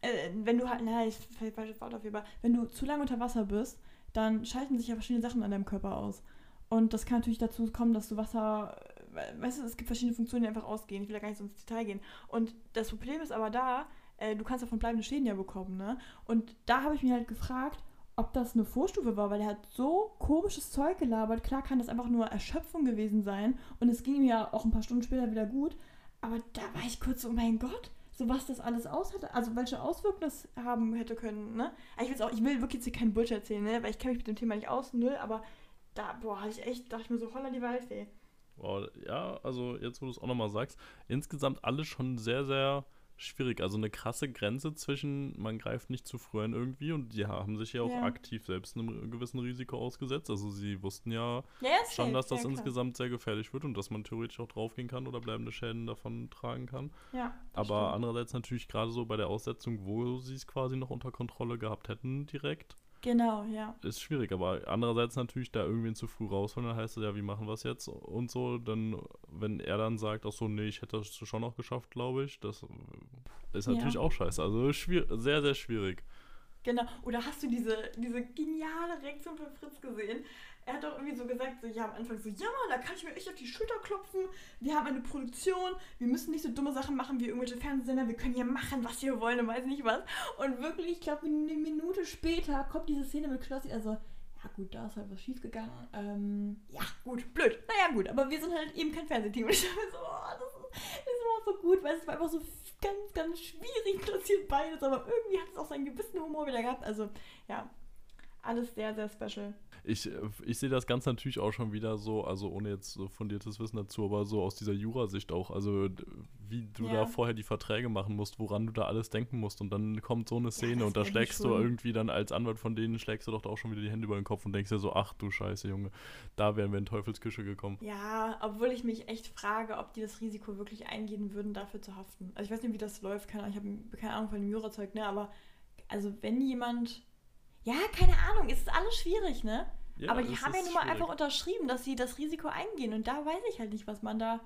äh, wenn du halt, na, ich fällt falsches Wort auf, aber wenn du zu lange unter Wasser bist, dann schalten sich ja verschiedene Sachen an deinem Körper aus. Und das kann natürlich dazu kommen, dass du Wasser, äh, weißt du, es gibt verschiedene Funktionen, die einfach ausgehen. Ich will da gar nicht so ins Detail gehen. Und das Problem ist aber da, äh, du kannst davon bleibende Schäden ja bekommen, ne? Und da habe ich mich halt gefragt, ob das eine Vorstufe war, weil er hat so komisches Zeug gelabert. Klar kann das einfach nur Erschöpfung gewesen sein. Und es ging ihm ja auch ein paar Stunden später wieder gut. Aber da war ich kurz so, oh mein Gott, so was das alles aus hatte, also welche Auswirkungen das haben hätte können, ne? Also Ich, auch, ich will wirklich jetzt hier keinen Bullshit erzählen, ne? Weil ich kenne mich mit dem Thema nicht aus, null, aber da, boah, ich echt, dachte ich mir so, holla die Waldfee. Boah, ja, also jetzt, wo du es auch nochmal sagst, insgesamt alles schon sehr, sehr schwierig. Also eine krasse Grenze zwischen, man greift nicht zu früh ein irgendwie und die haben sich ja auch Ja. aktiv selbst einem gewissen Risiko ausgesetzt. Also sie wussten ja Ja, schon, dass das ja, insgesamt sehr gefährlich wird und dass man theoretisch auch draufgehen kann oder bleibende Schäden davon tragen kann. Aber stimmt. andererseits natürlich gerade so bei der Aussetzung, wo sie es quasi noch unter Kontrolle gehabt hätten direkt, Genau, ja. ist schwierig, aber andererseits natürlich da irgendwen zu früh rausholen, dann heißt es ja, wie machen wir es jetzt und so, dann, wenn er dann sagt, ach so, nee, ich hätte das schon noch geschafft, glaube ich, das ist Ja. natürlich auch scheiße, also schwier sehr, sehr schwierig. Genau. Oder hast du diese, diese geniale Reaktion von Fritz gesehen? Er hat doch irgendwie so gesagt, so, ja, am Anfang so, ja da kann ich mir echt auf die Schulter klopfen. Wir haben eine Produktion, wir müssen nicht so dumme Sachen machen wie irgendwelche Fernsehsender, wir können hier machen, was wir wollen und weiß nicht was. Und wirklich, ich glaube, eine Minute später kommt diese Szene mit Knossi, also, ja gut, da ist halt was schiefgegangen. Ähm, ja, gut, blöd. Naja, gut, aber wir sind halt eben kein Fernsehteam. *laughs* Und ich dachte so, oh, das, ist, das war so gut, weil es war einfach so ganz, ganz schwierig platziert beides, aber irgendwie hat es auch seinen gewissen Humor wieder gehabt. Also, ja. Alles sehr, sehr special. Ich, ich sehe das Ganze natürlich auch schon wieder so, also ohne jetzt so fundiertes Wissen dazu, aber so aus dieser Jurasicht auch. Also wie du ja. da vorher die Verträge machen musst, woran du da alles denken musst. Und dann kommt so eine Szene ja, und da schlägst du irgendwie dann als Anwalt von denen, schlägst du doch auch schon wieder die Hände über den Kopf und denkst dir so, ach du Scheiße, Junge, da wären wir in Teufelsküche gekommen. Ja, obwohl ich mich echt frage, ob die das Risiko wirklich eingehen würden, dafür zu haften. Also ich weiß nicht, wie das läuft, keine, ich habe keine Ahnung von dem Jurazeug, ne, aber also wenn jemand ja, keine Ahnung, es ist alles schwierig, ne? Ja, Aber die haben ja nun mal einfach unterschrieben, dass sie das Risiko eingehen und da weiß ich halt nicht, was man da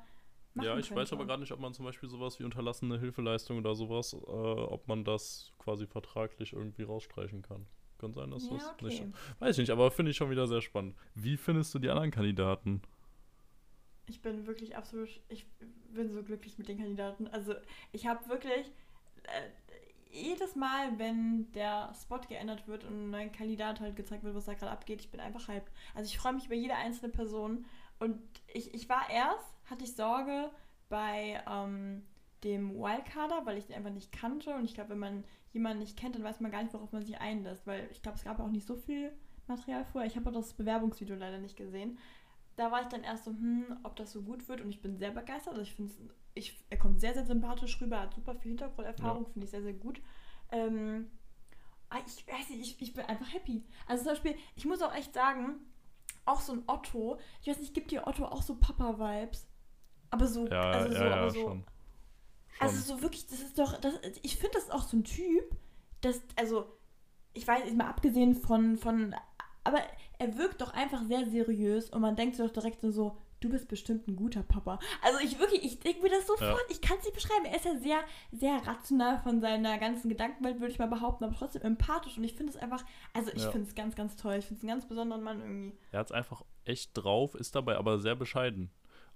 machen Ja, ich könnte. weiß aber gerade nicht, ob man zum Beispiel sowas wie unterlassene Hilfeleistung oder sowas, äh, ob man das quasi vertraglich irgendwie rausstreichen kann. Kann sein, dass ja, das okay. nicht. Weiß ich nicht, aber finde ich schon wieder sehr spannend. Wie findest du die anderen Kandidaten? Ich bin wirklich absolut, ich bin so glücklich mit den Kandidaten. Also ich habe wirklich, äh, jedes Mal, wenn der Spot geändert wird und ein neuer Kandidat halt gezeigt wird, was da gerade abgeht, ich bin einfach hyped. Also ich freue mich über jede einzelne Person. Und ich, ich war erst, hatte ich Sorge bei ähm, dem Wildcarder, weil ich den einfach nicht kannte. Und ich glaube, wenn man jemanden nicht kennt, dann weiß man gar nicht, worauf man sich einlässt. Weil ich glaube, es gab auch nicht so viel Material vorher. Ich habe auch das Bewerbungsvideo leider nicht gesehen. Da war ich dann erst so, hm, ob das so gut wird. Und ich bin sehr begeistert. Also ich finde es ich, er kommt sehr, sehr sympathisch rüber, hat super viel Hintergrunderfahrung, ja. finde ich sehr, sehr gut. Ähm, ah, ich weiß nicht, ich, ich bin einfach happy. Also zum Beispiel, ich muss auch echt sagen, auch so ein Otto, ich weiß nicht, gibt dir Otto auch so Papa-Vibes? Aber so, ja, also so, ja, aber so. Schon. Also so wirklich, das ist doch, das, ich finde das auch so ein Typ, das, also, ich weiß, nicht mal abgesehen von, von, aber er wirkt doch einfach sehr seriös und man denkt sich doch direkt so, du bist bestimmt ein guter Papa. Also ich wirklich, ich denke mir das sofort, ja. ich kann es nicht beschreiben. Er ist ja sehr, sehr rational von seiner ganzen Gedankenwelt, würde ich mal behaupten, aber trotzdem empathisch und ich finde es einfach, also ich ja. finde es ganz, ganz toll. Ich finde es einen ganz besonderen Mann irgendwie. Er hat es einfach echt drauf, ist dabei aber sehr bescheiden.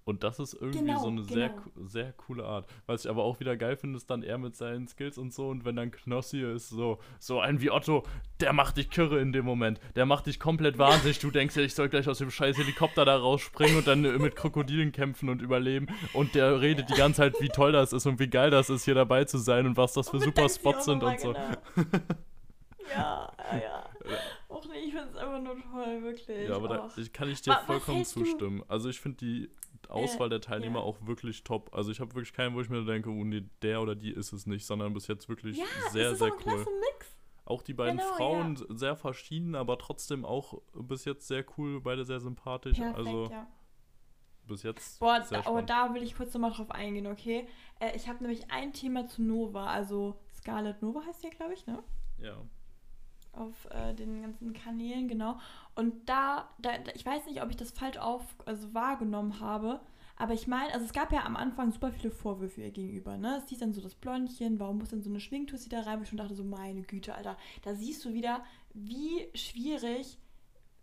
Und das ist irgendwie genau, so eine genau. sehr, sehr coole Art. Was ich aber auch wieder geil finde, ist dann er mit seinen Skills und so. Und wenn dann Knossi ist, so, so ein wie Otto, der macht dich kirre in dem Moment. Der macht dich komplett *laughs* wahnsinnig. Du denkst ja, ich soll gleich aus dem scheiß Helikopter da rausspringen und dann mit Krokodilen kämpfen und überleben. Und der redet die ganze Zeit, wie toll das ist und wie geil das ist, hier dabei zu sein und was das für super Spots sind und so. Genau. *laughs* ja, ja, ja. Och nee, ich finde es einfach nur toll, wirklich. Ja, aber da kann ich dir was, vollkommen zustimmen. Du? Also ich finde die Auswahl der Teilnehmer ja. auch wirklich top. Also ich habe wirklich keinen, wo ich mir denke, oh nee, der oder die ist es nicht, sondern bis jetzt wirklich ja, sehr, sehr auch cool. Auch die beiden genau, Frauen ja. sehr verschieden, aber trotzdem auch bis jetzt sehr cool, beide sehr sympathisch. Perfekt, also bis jetzt. Boah, da, aber da will ich kurz nochmal drauf eingehen, okay? Äh, ich habe nämlich ein Thema zu Nova, also Scarlet Nova heißt ja, glaube ich, ne? Ja auf äh, den ganzen Kanälen, genau. Und da, da, ich weiß nicht, ob ich das falsch auf, also wahrgenommen habe, aber ich meine, also es gab ja am Anfang super viele Vorwürfe ihr gegenüber, ne? Es hieß dann so das Blondchen, warum muss denn so eine Schwingtussi da rein? Wo ich schon dachte, so meine Güte, Alter, da siehst du wieder, wie schwierig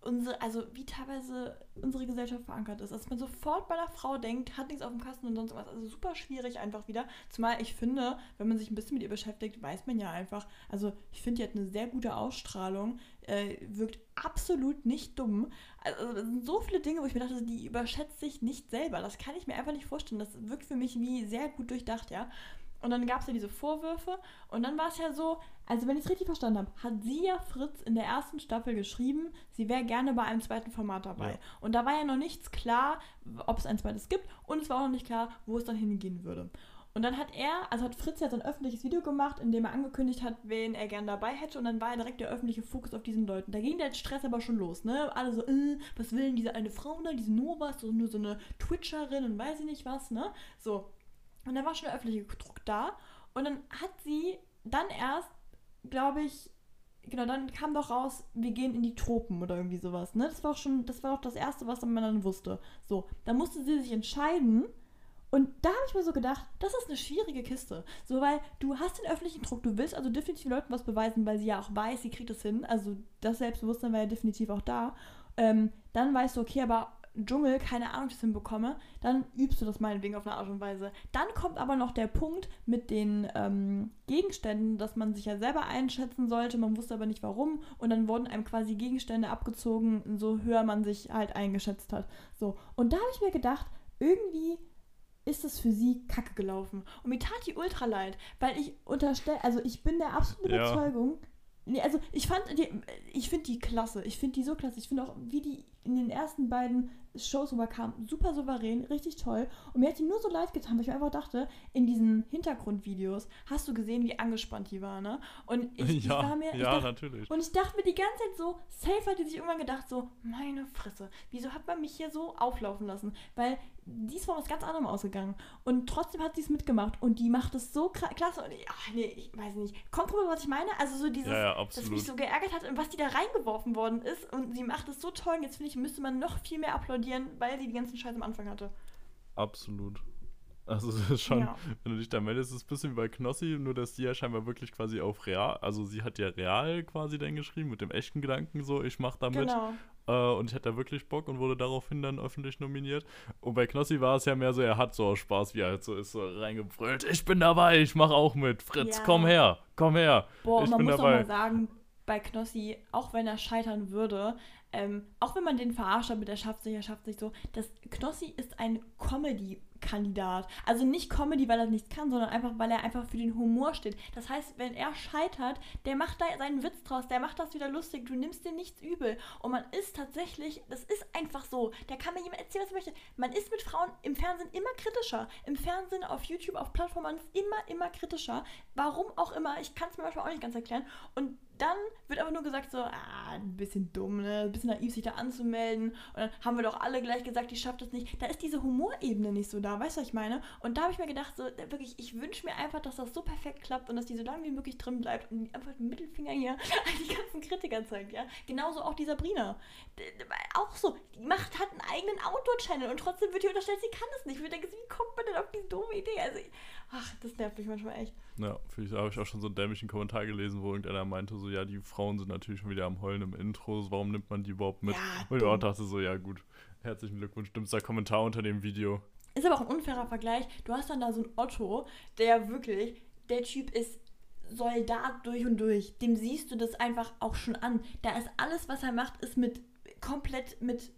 unsere, also wie teilweise unsere Gesellschaft verankert ist. Dass man sofort bei der Frau denkt, hat nichts auf dem Kasten und sonst was. Also super schwierig einfach wieder. Zumal ich finde, wenn man sich ein bisschen mit ihr beschäftigt, weiß man ja einfach, also ich finde, die hat eine sehr gute Ausstrahlung, äh, wirkt absolut nicht dumm. Also es sind so viele Dinge, wo ich mir dachte, die überschätzt sich nicht selber. Das kann ich mir einfach nicht vorstellen. Das wirkt für mich wie sehr gut durchdacht, ja. Und dann gab es ja diese Vorwürfe und dann war es ja so, also wenn ich es richtig verstanden habe, hat sie ja Fritz in der ersten Staffel geschrieben, sie wäre gerne bei einem zweiten Format dabei. Ja. Und da war ja noch nichts klar, ob es ein zweites gibt und es war auch noch nicht klar, wo es dann hingehen würde. Und dann hat er, also hat Fritz jetzt ein öffentliches Video gemacht, in dem er angekündigt hat, wen er gerne dabei hätte. Und dann war ja direkt der öffentliche Fokus auf diesen Leuten. Da ging der Stress aber schon los, ne? Alle so, äh, was will denn diese eine Frau da, diese Nova, ist nur so eine Twitcherin und weiß ich nicht was, ne? So. Und dann war schon der öffentliche Druck da. Und dann hat sie dann erst, glaube ich, genau, dann kam doch raus, wir gehen in die Tropen oder irgendwie sowas, ne? Das war auch schon, das war auch das Erste, was man dann wusste. So, da musste sie sich entscheiden. Und da habe ich mir so gedacht, das ist eine schwierige Kiste. So, weil du hast den öffentlichen Druck, du willst also definitiv Leuten was beweisen, weil sie ja auch weiß, sie kriegt es hin. Also das Selbstbewusstsein war ja definitiv auch da. Ähm, dann weißt du, okay, aber Dschungel keine Ahnung das hinbekomme, dann übst du das meinetwegen auf eine Art und Weise. Dann kommt aber noch der Punkt mit den ähm, Gegenständen, dass man sich ja selber einschätzen sollte, man wusste aber nicht warum und dann wurden einem quasi Gegenstände abgezogen, so höher man sich halt eingeschätzt hat. So, und da habe ich mir gedacht, irgendwie ist es für sie kacke gelaufen. Und mir tat die ultra leid, weil ich unterstelle, also ich bin der absoluten ja. Überzeugung, Nee, also ich fand die, ich finde die klasse. Ich finde die so klasse. Ich finde auch, wie die in den ersten beiden Shows rüberkam, super souverän, richtig toll. Und mir hat die nur so leid getan, weil ich mir einfach dachte, in diesen Hintergrundvideos hast du gesehen, wie angespannt die war, ne? Und ich, ja, ich war mir. Ich ja, dachte, natürlich. und ich dachte mir die ganze Zeit so, safe hat die sich irgendwann gedacht, so, meine Fresse, wieso hat man mich hier so auflaufen lassen? Weil die ist von was ganz anderem ausgegangen. Und trotzdem hat sie es mitgemacht. Und die macht es so klasse. Und ich, ach nee, ich weiß nicht. Kommt drüber, was ich meine? Also so dieses, Ja, ja, dass mich so geärgert hat und was die da reingeworfen worden ist. Und sie macht es so toll. Und jetzt finde ich, müsste man noch viel mehr applaudieren, weil sie die ganzen Scheiß am Anfang hatte. Absolut. Also es ist schon, Ja. wenn du dich da meldest, ist es ein bisschen wie bei Knossi, nur dass die ja scheinbar wirklich quasi auf real, also sie hat ja real quasi dann geschrieben, mit dem echten Gedanken so, ich mach damit. Genau. Äh, und ich hatte da wirklich Bock und wurde daraufhin dann öffentlich nominiert. Und bei Knossi war es ja mehr so, er hat so Spaß, wie er halt so ist, so reingebrüllt, ich bin dabei, ich mach auch mit, Fritz, Ja. komm her, komm her. Boah, Ich man bin muss dabei. auch mal sagen, bei Knossi, auch wenn er scheitern würde, ähm, auch wenn man den verarscht hat mit er schafft sich, er schafft sich so, das Knossi ist ein Comedy-Kandidat. Also nicht Comedy, weil er nichts kann, sondern einfach, weil er einfach für den Humor steht. Das heißt, wenn er scheitert, der macht da seinen Witz draus, der macht das wieder lustig, du nimmst dir nichts übel. Und man ist tatsächlich, das ist einfach so, da kann mir jemand erzählen, was er möchte. Man ist mit Frauen im Fernsehen immer kritischer. Im Fernsehen, auf YouTube, auf Plattformen, ist immer, immer kritischer. Warum auch immer, ich kann es mir manchmal auch nicht ganz erklären. Und dann wird aber nur gesagt so, ah, ein bisschen dumm, ne? ein bisschen naiv, sich da anzumelden. Und dann haben wir doch alle gleich gesagt, die schafft es nicht. Da ist diese Humorebene nicht so da, weißt du, was ich meine? Und da habe ich mir gedacht, so, da wirklich, ich wünsche mir einfach, dass das so perfekt klappt und dass die so lange wie möglich drin bleibt und einfach den Mittelfinger hier *laughs* an die ganzen Kritiker zeigt, ja? Genauso auch die Sabrina. Auch so, die macht, hat einen eigenen Outdoor-Channel und trotzdem wird ihr unterstellt, sie kann es nicht. Ich denke, wie kommt man denn auf diese dumme Idee? Also, ach, das nervt mich manchmal echt. Ja, da habe ich auch schon so einen dämlichen Kommentar gelesen, wo irgendeiner meinte, so, ja, die Frauen sind natürlich schon wieder am Heulen im Intro, warum nimmt man die überhaupt mit? Ja, und ich auch dachte so, ja gut, herzlichen Glückwunsch, dümmster Kommentar unter dem Video. Ist aber auch ein unfairer Vergleich. Du hast dann da so einen Otto, der wirklich, der Typ ist Soldat durch und durch. Dem siehst du das einfach auch schon an. Da ist alles, was er macht, ist mit komplett mit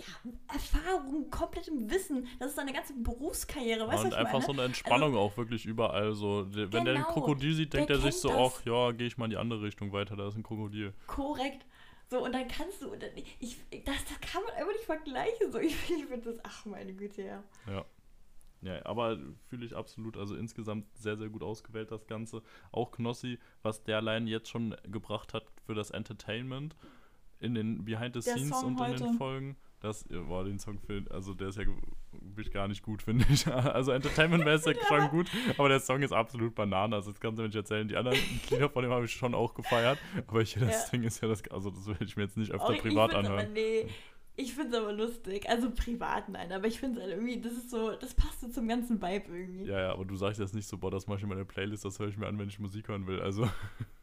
ja, Erfahrung, komplettem Wissen. Das ist seine ganze Berufskarriere, weißt du, und was ich einfach meine? so eine Entspannung auch wirklich überall. So, der, wenn der ein Genau, Krokodil sieht, denkt er sich so, ach ja, gehe ich mal in die andere Richtung weiter, da ist ein Krokodil. Korrekt. So, und dann kannst du, ich, das, das kann man einfach nicht vergleichen. So, ich, *laughs* ich finde das, ach meine Güte, ja. Ja. Ja, aber fühle ich absolut, also insgesamt sehr, sehr gut ausgewählt das Ganze. Auch Knossi, was der allein jetzt schon gebracht hat für das Entertainment in den Behind the Scenes und in den. Folgen. Das, boah, den Song, find- also der ist ja wirklich gar nicht gut, finde ich. *laughs* Also Entertainment-mäßig schon gut, aber der Song ist absolut Banane. Also das kannst du mir nicht erzählen. Die anderen *laughs* Lieder von dem habe ich schon auch gefeiert, aber ich, das Ja. Ding ist ja das, also das werde ich mir jetzt nicht öfter ich- privat anhören. Aber, nee, ich finde es aber lustig. Also privat nein, aber ich finde es halt irgendwie, das ist so, das passt so zum ganzen Vibe irgendwie. Ja, ja, aber du sagst jetzt nicht so, boah, das mache ich in meine Playlist, das höre ich mir an, wenn ich Musik hören will. Also, *laughs*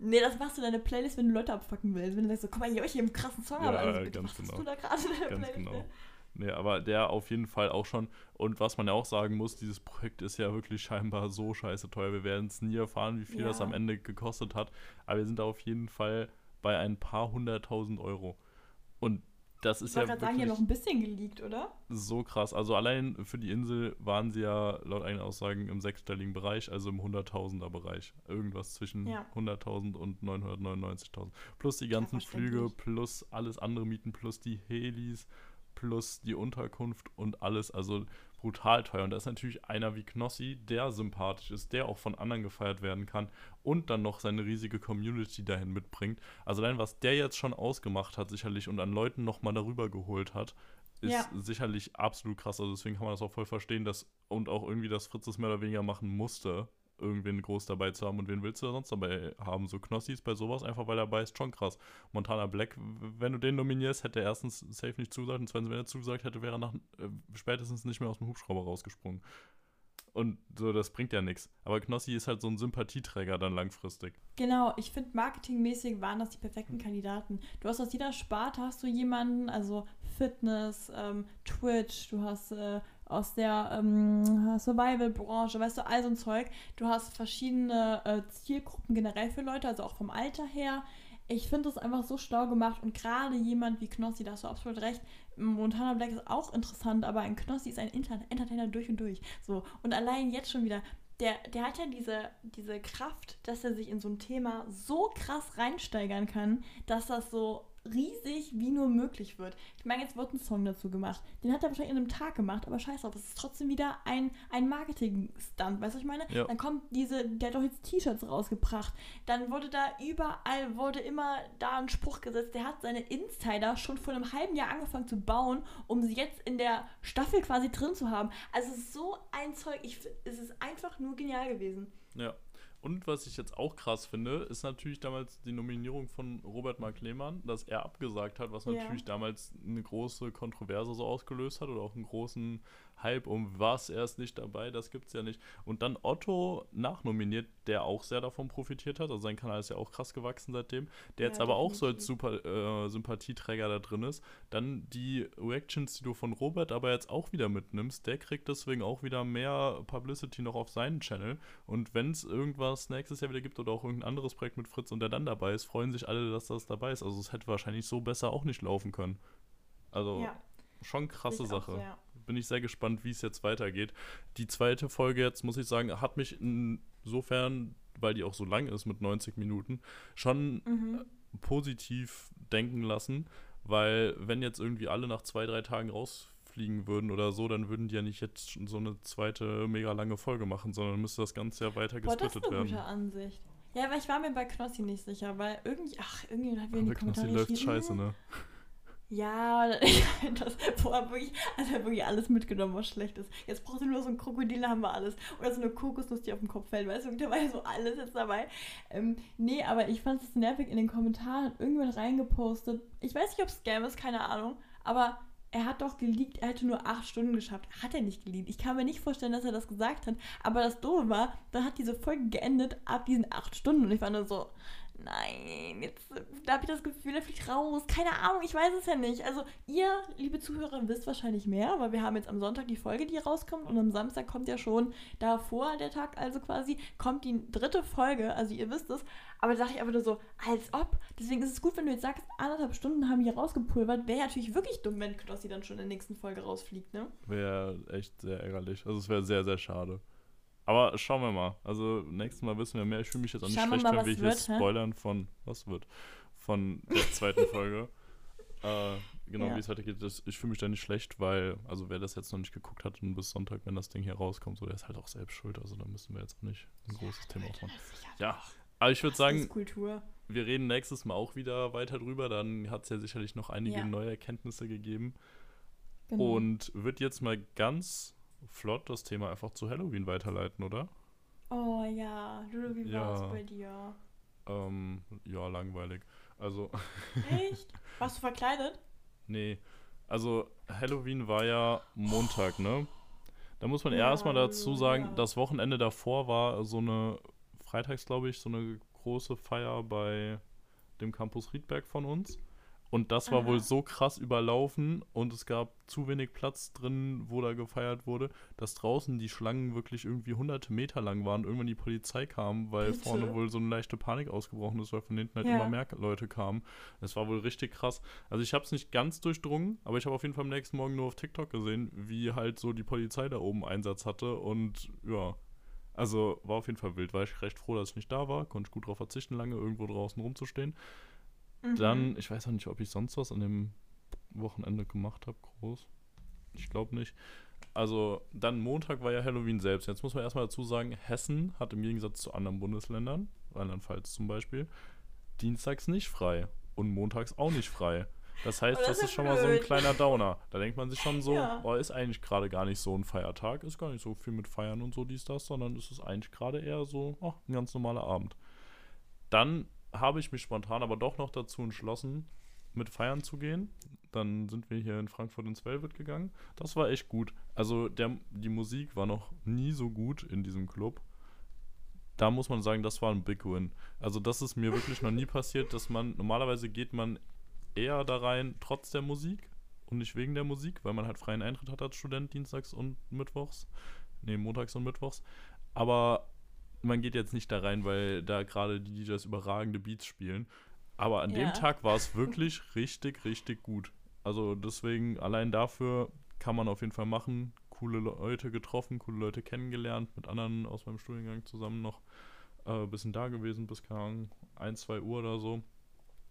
Nee, das machst du in deine Playlist, wenn du Leute abfacken willst. Wenn du sagst so, guck mal, hier, ich hier einen krassen Song, Ja, aber ja, bitte, ganz was hast genau. du da gerade in deiner Playlist? genau. ne? Nee, aber der auf jeden Fall auch schon. Und was man ja auch sagen muss, dieses Projekt ist ja wirklich scheinbar so scheiße teuer. Wir werden es nie erfahren, wie viel Ja. das am Ende gekostet hat. Aber wir sind da auf jeden Fall bei ein paar hunderttausend Euro. Und das Ich ist ja wollte gerade sagen, ja noch ein bisschen geleakt, oder? so krass. Also allein für die Insel waren sie ja laut eigenen Aussagen im sechsstelligen Bereich, also im Hunderttausender Bereich. Irgendwas zwischen Ja. 100.000 und 999.000. Plus die ganzen Flüge, verständlich. plus alles andere Mieten, plus die Helis, plus die Unterkunft und alles. Also brutal teuer. Und da ist natürlich einer wie Knossi, der sympathisch ist, der auch von anderen gefeiert werden kann und dann noch seine riesige Community dahin mitbringt. Also allein, was der jetzt schon ausgemacht hat, sicherlich, und an Leuten nochmal darüber geholt hat, ist Ja. sicherlich absolut krass. Also deswegen kann man das auch voll verstehen, dass und auch irgendwie, dass Fritz es mehr oder weniger machen musste, irgendwen groß dabei zu haben. Und wen willst du sonst dabei haben? So Knossis bei sowas, einfach weil er dabei ist, schon krass. Montana Black, wenn du den nominierst, hätte er erstens safe nicht zugesagt und zweitens, wenn er zugesagt hätte, wäre er nach, äh, spätestens nicht mehr aus dem Hubschrauber rausgesprungen. Und so, das bringt ja nichts. Aber Knossi ist halt so ein Sympathieträger dann langfristig. Genau, ich finde marketingmäßig waren das die perfekten Kandidaten. Du hast aus jeder Sparte hast du jemanden, also Fitness, ähm, Twitch, du hast äh, aus der ähm, Survival-Branche, weißt du, all so ein Zeug. Du hast verschiedene äh, Zielgruppen generell für Leute, also auch vom Alter her. Ich finde das einfach so schlau gemacht und gerade jemand wie Knossi, da hast du absolut recht. Montana Black ist auch interessant, aber ein Knossi ist ein Inter Entertainer durch und durch. So, und allein jetzt schon wieder, der, der hat ja diese, diese Kraft, dass er sich in so ein Thema so krass reinsteigern kann, dass das so riesig wie nur möglich wird. Ich meine, jetzt wird ein Song dazu gemacht. Den hat er wahrscheinlich in einem Tag gemacht, aber scheiß drauf, es ist trotzdem wieder ein, ein Marketing-Stunt, weißt du, was ich meine? Ja. Dann kommt diese, der hat doch jetzt T-Shirts rausgebracht. Dann wurde da überall, wurde immer da ein Spruch gesetzt. Der hat seine Insider schon vor einem halben Jahr angefangen zu bauen, um sie jetzt in der Staffel quasi drin zu haben. Also so ein Zeug, ich, es ist einfach nur genial gewesen. Ja. Und was ich jetzt auch krass finde, ist natürlich damals die Nominierung von Robert Mark Lehmann, dass er abgesagt hat, was Ja. natürlich damals eine große Kontroverse so ausgelöst hat oder auch einen großen Hype um was, er ist nicht dabei, das gibt's ja nicht. Und dann Otto nachnominiert, der auch sehr davon profitiert hat, also sein Kanal ist ja auch krass gewachsen seitdem, der Ja, jetzt aber auch so als super äh, Sympathieträger da drin ist. Dann die Reactions, die du von Robert aber jetzt auch wieder mitnimmst, der kriegt deswegen auch wieder mehr Publicity noch auf seinen Channel. Und wenn es irgendwas nächstes Jahr wieder gibt oder auch irgendein anderes Projekt mit Fritz und der dann dabei ist, freuen sich alle, dass das dabei ist. Also es hätte wahrscheinlich so besser auch nicht laufen können. Also Ja, schon krasse ich auch Sache. so, ja. Bin ich sehr gespannt, wie es jetzt weitergeht. Die zweite Folge jetzt, muss ich sagen, hat mich insofern, weil die auch so lang ist mit 90 Minuten, schon Mhm. positiv denken lassen, weil wenn jetzt irgendwie alle nach zwei, drei Tagen rausfliegen würden oder so, dann würden die ja nicht jetzt so eine zweite mega lange Folge machen, sondern müsste das Ganze ja weiter Boah, das ist gesplittet eine gute werden. Ansicht. Ja, aber ich war mir bei Knossi nicht sicher, weil irgendwie, ach, irgendwie hat mir in die Aber Knossi Kommentare läuft scheiße, ne? Ja, *laughs* das vorher wirklich, also wirklich alles mitgenommen, was schlecht ist. Jetzt braucht er nur so ein Krokodil, haben wir alles. Oder so eine Kokosnuss, die auf den Kopf fällt, weißt du, da war ja so alles jetzt dabei. Ähm, nee, aber ich fand es nervig in den Kommentaren, irgendwann reingepostet. Ich weiß nicht, ob es Scam ist, keine Ahnung, aber er hat doch geleakt, er hätte nur acht Stunden geschafft. Hat er nicht geleakt. Ich kann mir nicht vorstellen, dass er das gesagt hat. Aber das Doofe war, dann hat diese Folge geendet ab diesen acht Stunden. Und ich war nur so, nein, jetzt da habe ich das Gefühl, er fliegt raus. Keine Ahnung, ich weiß es ja nicht. Also ihr, liebe Zuhörer, wisst wahrscheinlich mehr, weil wir haben jetzt am Sonntag die Folge, die rauskommt. Und am Samstag kommt ja schon davor, der Tag also quasi, kommt die dritte Folge. Also ihr wisst es. Aber da dachte ich einfach nur so, als ob. Deswegen ist es gut, wenn du jetzt sagst, anderthalb Stunden haben wir rausgepulvert. Wäre natürlich wirklich dumm, wenn Knossi dann schon in der nächsten Folge rausfliegt, ne? Wäre echt sehr ärgerlich. Also es wäre sehr, sehr schade. Aber schauen wir mal. Also nächstes Mal wissen wir mehr. Ich fühle mich jetzt auch nicht Schauen schlecht, mal, wenn wir hier wird, hä? spoilern von was wird. Von der zweiten Folge. *laughs* Äh, genau, Ja. wie es weitergeht. Das, ich fühle mich da nicht schlecht, weil, also wer das jetzt noch nicht geguckt hat und bis Sonntag, wenn das Ding hier rauskommt, so, der ist halt auch selbst schuld. Also da müssen wir jetzt auch nicht ein großes Thema aufmachen. Ja, aber ich würde sagen, wir reden nächstes Mal auch wieder weiter drüber. Dann hat es ja sicherlich noch einige Ja. neue Erkenntnisse gegeben. Genau. Und wird jetzt mal ganz flott das Thema einfach zu Halloween weiterleiten, oder? Oh ja, Lulu, wie Ja. war's bei dir? Ähm, ja, langweilig. Also, *laughs* Echt? Warst du verkleidet? nee. Also, Halloween war ja Montag, ne? Da muss man Ja, erstmal dazu sagen, ja. das Wochenende davor war so eine, freitags glaube ich, so eine große Feier bei dem Campus Riedberg von uns. Und das war Aha. wohl so krass überlaufen und es gab zu wenig Platz drin, wo da gefeiert wurde, dass draußen die Schlangen wirklich irgendwie hunderte Meter lang waren. Irgendwann die Polizei kam, weil Bitte? vorne wohl so eine leichte Panik ausgebrochen ist, weil von hinten halt Ja. immer mehr Leute kamen. Das war wohl richtig krass. Also ich habe es nicht ganz durchdrungen, aber ich habe auf jeden Fall am nächsten Morgen nur auf TikTok gesehen, wie halt so die Polizei da oben Einsatz hatte und ja. Also war auf jeden Fall wild. War ich recht froh, dass ich nicht da war. Konnte ich gut darauf verzichten, lange irgendwo draußen rumzustehen. Mhm. Dann, ich weiß auch nicht, ob ich sonst was an dem Wochenende gemacht habe, groß. Ich glaube nicht. Also, dann Montag war ja Halloween selbst. Jetzt muss man erstmal dazu sagen, Hessen hat im Gegensatz zu anderen Bundesländern, Rheinland-Pfalz zum Beispiel, dienstags nicht frei und montags auch nicht frei. Das heißt, Oh, das das ist schon mal so ein blöd. kleiner Downer. Da denkt man sich schon so, Ja. oh, ist eigentlich gerade gar nicht so ein Feiertag, ist gar nicht so viel mit Feiern und so dies, das, sondern es ist eigentlich gerade eher so, ach, ein ganz normaler Abend. Dann habe ich mich spontan aber doch noch dazu entschlossen, mit feiern zu gehen. Dann sind wir hier in Frankfurt ins Velvet gegangen. Das war echt gut. Also der, die Musik war noch nie so gut in diesem Club. Da muss man sagen, das war ein Big Win. Also das ist mir wirklich noch nie passiert, dass man, normalerweise geht man eher da rein, trotz der Musik und nicht wegen der Musik, weil man halt freien Eintritt hat als Student dienstags und mittwochs. Nee, montags und mittwochs. Aber man geht jetzt nicht da rein, weil da gerade die DJs überragende Beats spielen. Aber an Ja. dem Tag war es *laughs* wirklich richtig, richtig gut. Also deswegen, allein dafür kann man auf jeden Fall machen. coole Leute getroffen, coole Leute kennengelernt, mit anderen aus meinem Studiengang zusammen noch äh, bisschen da gewesen bis keine Ahnung, 1, 2 Uhr oder so.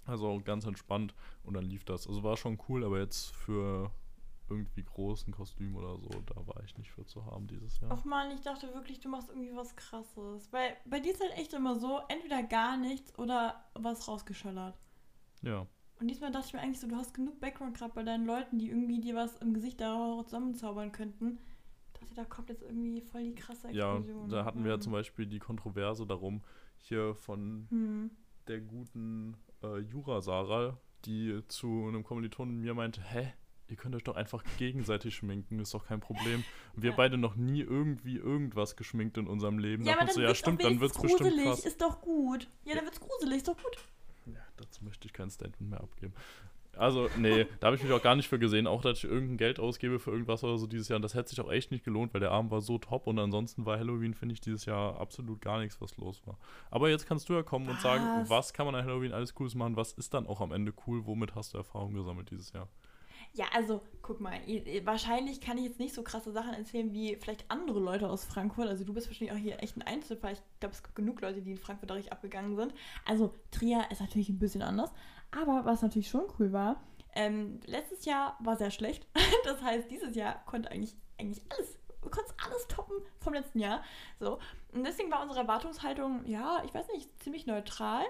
Also ganz entspannt und dann lief das. Also war schon cool, aber jetzt für irgendwie großen Kostüm oder so, da war ich nicht für zu haben dieses Jahr. Ach man, ich dachte wirklich, du machst irgendwie was krasses. Weil bei dir ist halt echt immer so, entweder gar nichts oder was rausgeschallert. Ja. Und diesmal dachte ich mir eigentlich so, du hast genug Background gerade bei deinen Leuten, die irgendwie dir was im Gesicht da zusammenzaubern könnten. Ich dachte, da kommt jetzt irgendwie voll die krasse Explosion. Ja, da hatten wir ja zum Beispiel die Kontroverse darum, hier von Hm. der guten äh, Jura-Sarah, die zu einem Kommilitonen mir meinte, hä, ihr könnt euch doch einfach gegenseitig schminken, ist doch kein Problem. *laughs* Wir beide noch nie irgendwie irgendwas geschminkt in unserem Leben. Ja, da aber dann du, ja stimmt, dann wird's wenigstens bestimmt gruselig. krass. Ist doch gut. Ja, dann wird's gruselig, ist doch gut. Ja, dazu möchte ich kein Statement mehr abgeben. Also, nee, da habe ich mich auch gar nicht für gesehen, auch dass ich irgendein Geld ausgebe für irgendwas oder so dieses Jahr. Und das hätte sich auch echt nicht gelohnt, weil der Abend war so top und ansonsten war Halloween, finde ich, dieses Jahr absolut gar nichts, was los war. Aber jetzt kannst du ja kommen und sagen, Was? was kann man an Halloween alles Cooles machen, was ist dann auch am Ende cool, womit hast du Erfahrung gesammelt dieses Jahr? Ja, also, guck mal, wahrscheinlich kann ich jetzt nicht so krasse Sachen erzählen wie vielleicht andere Leute aus Frankfurt. Also du bist wahrscheinlich auch hier echt ein Einzelfall. Ich glaube, es gibt genug Leute, die in Frankfurt richtig abgegangen sind. Also Trier ist natürlich ein bisschen anders. Aber was natürlich schon cool war, ähm, letztes Jahr war sehr schlecht. *laughs* Das heißt, dieses Jahr konnte eigentlich, eigentlich alles, du konntest alles toppen vom letzten Jahr. So. Und deswegen war unsere Erwartungshaltung, ja, ich weiß nicht, ziemlich neutral.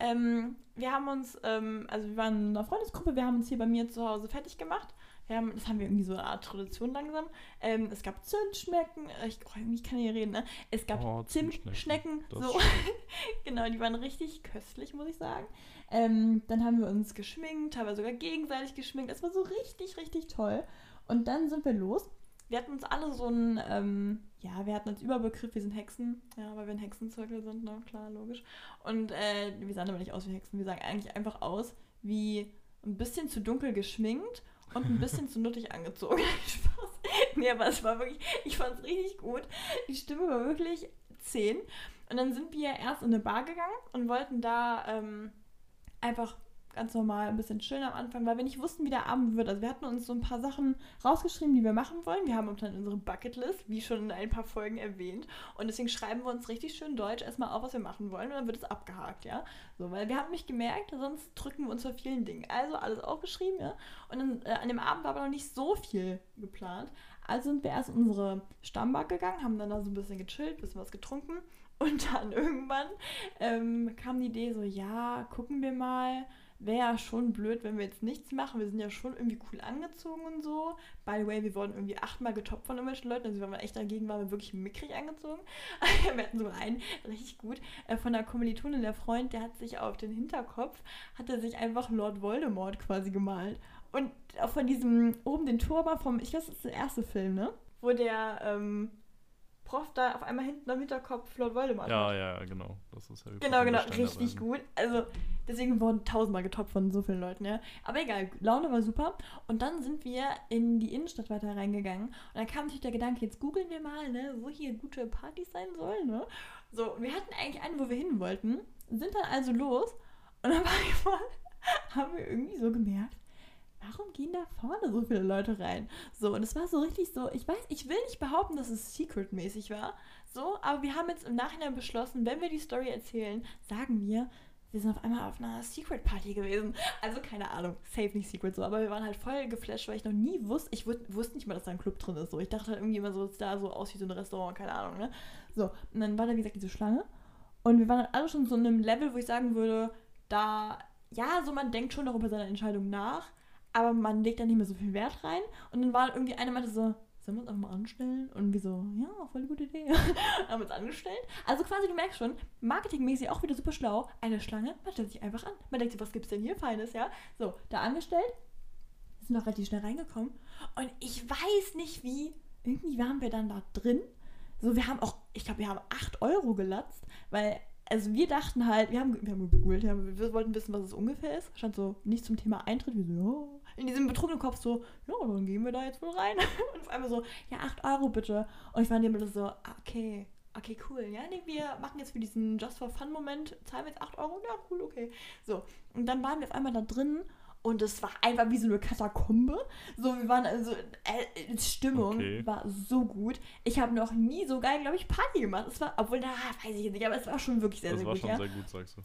Ähm, wir haben uns, ähm, also wir waren in einer Freundesgruppe, wir haben uns hier bei mir zu Hause fertig gemacht. Wir haben, das haben wir irgendwie so eine Art Tradition langsam. Ähm, es gab Zimtschnecken, äh, ich, oh, irgendwie kann ich reden, ne? Es gab Oh, Zimtschnecken, so. *laughs* genau, die waren richtig köstlich, muss ich sagen. Ähm, dann haben wir uns geschminkt, teilweise sogar gegenseitig geschminkt. Es war so richtig, richtig toll. Und dann sind wir los. Wir hatten uns alle so ein, ähm, ja, wir hatten als Überbegriff, wir sind Hexen, ja, weil wir ein Hexenzirkel sind, ne, klar, logisch. Und äh, wir sahen aber nicht aus wie Hexen, wir sahen eigentlich einfach aus wie ein bisschen zu dunkel geschminkt und ein bisschen *laughs* zu nuttig angezogen. *laughs* Spaß. Nee, aber es war wirklich, ich fand es richtig gut. Die Stimme war wirklich 10. Und dann sind wir erst in eine Bar gegangen und wollten da ähm, einfach ganz normal ein bisschen chillen am Anfang, weil wir nicht wussten, wie der Abend wird. Also wir hatten uns so ein paar Sachen rausgeschrieben, die wir machen wollen. Wir haben uns dann unsere Bucketlist, wie schon in ein paar Folgen erwähnt. Und deswegen schreiben wir uns richtig schön deutsch erstmal auf, was wir machen wollen. Und dann wird es abgehakt, ja. So, weil wir haben nicht gemerkt, sonst drücken wir uns vor vielen Dingen. Also alles aufgeschrieben, ja. Und dann, äh, an dem Abend war aber noch nicht so viel geplant. Also sind wir erst in unsere Stammbar gegangen, haben dann da so ein bisschen gechillt, bisschen was getrunken. Und dann *laughs* irgendwann ähm, kam die Idee so, ja, gucken wir mal. Wäre ja schon blöd, wenn wir jetzt nichts machen. Wir sind ja schon irgendwie cool angezogen und so. By the way, wir wurden irgendwie achtmal getoppt von irgendwelchen Leuten. Also wenn wir echt dagegen waren, wir wirklich mickrig angezogen. *laughs* wir hatten sogar einen, richtig gut, äh, von der Kommilitonin, der Freund, der hat sich auf den Hinterkopf, hat er sich einfach Lord Voldemort quasi gemalt. Und auch von diesem, oben den Turban vom, ich glaube, das ist der erste Film, ne? Wo der, ähm, Prof da auf einmal hinten am Hinterkopf Lord Voldemort Ja, hat. ja, genau. Das ist Harry Genau, genau, richtig gut. Also, deswegen wurden tausendmal getoppt von so vielen Leuten, ja. Aber egal, Laune war super. Und dann sind wir in die Innenstadt weiter reingegangen. Und dann kam natürlich der Gedanke, jetzt googeln wir mal, ne, wo hier gute Partys sein sollen, ne. So, und wir hatten eigentlich einen, wo wir hin wollten, sind dann also los. Und dann war ich mal, haben wir irgendwie so gemerkt, warum gehen da vorne so viele Leute rein? So, und es war so richtig so, ich weiß, ich will nicht behaupten, dass es secret-mäßig war, so, aber wir haben jetzt im Nachhinein beschlossen, wenn wir die Story erzählen, sagen wir, wir sind auf einmal auf einer Secret Party gewesen. Also keine Ahnung, safe nicht Secret so, aber wir waren halt voll geflasht, weil ich noch nie wusste, ich wus wusste nicht mal, dass da ein Club drin ist. So, ich dachte halt irgendwie immer so, es da so aus wie so ein Restaurant, keine Ahnung, ne? So, und dann war da wie gesagt diese Schlange und wir waren halt alle schon so in einem Level, wo ich sagen würde, da, ja, so man denkt schon noch über seine Entscheidung nach, aber man legt da nicht mehr so viel Wert rein. Und dann war irgendwie einer meinte so, sollen wir uns einfach mal anstellen? Und wir so, ja, voll die gute Idee. *laughs* haben uns angestellt. Also quasi, du merkst schon, marketingmäßig auch wieder super schlau. Eine Schlange, man stellt sich einfach an. Man denkt sich, was gibt's denn hier Feines, ja? So, da angestellt, sind auch relativ schnell reingekommen. Und ich weiß nicht wie, irgendwie waren wir dann da drin. So, wir haben auch, ich glaube, wir haben 8 Euro gelatzt, weil also wir dachten halt, wir haben, wir haben gegoogelt, wir, haben, wir wollten wissen, was es ungefähr ist. Stand so nicht zum Thema Eintritt, wir so, ja. In diesem betrunkenen Kopf so, ja, dann gehen wir da jetzt wohl rein. *laughs* Und auf einmal so, ja, 8 Euro bitte. Und ich war in dem Moment so, ah, okay, okay, cool. Ja, nee, wir machen jetzt für diesen Just for Fun Moment, zahlen wir jetzt 8 Euro? Ja, cool, okay. So, und dann waren wir auf einmal da drin und es war einfach wie so eine Katakombe. So, wir waren also, äh, Stimmung Okay. war so gut. Ich habe noch nie so geil, glaube ich, Party gemacht. Es war, obwohl, na, weiß ich jetzt nicht, aber es war schon wirklich sehr, das sehr war gut, schon ja. sehr gut, sagst du.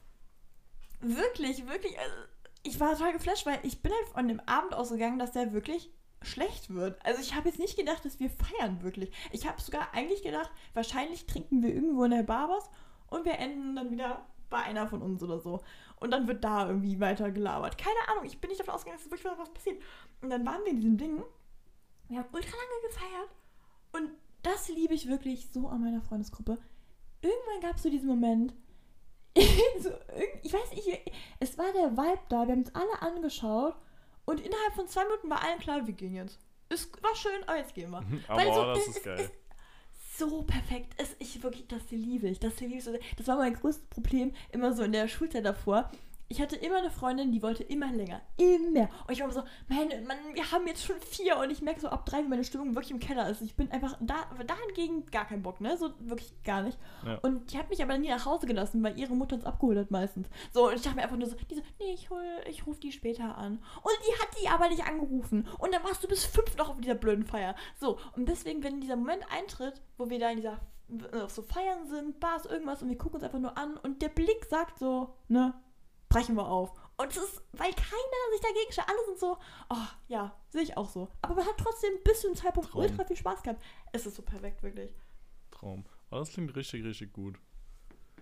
Wirklich, wirklich. Also ich war total geflasht, weil ich bin halt von dem Abend ausgegangen, dass der wirklich schlecht wird. Also ich habe jetzt nicht gedacht, dass wir feiern wirklich. Ich habe sogar eigentlich gedacht, wahrscheinlich trinken wir irgendwo in der Bar was und wir enden dann wieder bei einer von uns oder so. Und dann wird da irgendwie weiter gelabert. Keine Ahnung, ich bin nicht davon ausgegangen, dass wirklich was passiert. Und dann waren wir in diesem Ding. Wir haben ultra lange gefeiert. Und das liebe ich wirklich so an meiner Freundesgruppe. Irgendwann gab es so diesen Moment, *laughs* so, ich weiß nicht, es war der Vibe da, wir haben uns alle angeschaut und innerhalb von zwei Minuten war allen klar, wir gehen jetzt. Es war schön, aber jetzt gehen wir. Aber Weil so, das ist geil. So perfekt. Es, ich wirklich, das liebe ich. Das liebe ich so. Das war mein größtes Problem immer so in der Schulzeit davor. Ich hatte immer eine Freundin, die wollte immer länger. Immer. Und ich war immer so, meine, Mann, wir haben jetzt schon vier und ich merke so ab drei, wie meine Stimmung wirklich im Keller ist. Ich bin einfach da, dahingegen gar keinen Bock, ne? So wirklich gar nicht. Ja. Und die hat mich aber nie nach Hause gelassen, weil ihre Mutter uns abgeholt hat meistens. So, und ich dachte mir einfach nur so, die so, nee, ich hol, ich ruf die später an. Und die hat die aber nicht angerufen. Und dann warst du bis fünf noch auf dieser blöden Feier. So, und deswegen, wenn dieser Moment eintritt, wo wir da in dieser äh, auf so Feiern sind, Bars, irgendwas und wir gucken uns einfach nur an und der Blick sagt so, ne, brechen wir auf. Und es ist, weil keiner sich dagegen stellt. Alle sind so, oh, ja, sehe ich auch so. Aber man hat trotzdem bis zu einem Zeitpunkt Traum. ultra viel Spaß gehabt. Es ist so perfekt, wirklich. Traum. Aber das klingt richtig, richtig gut.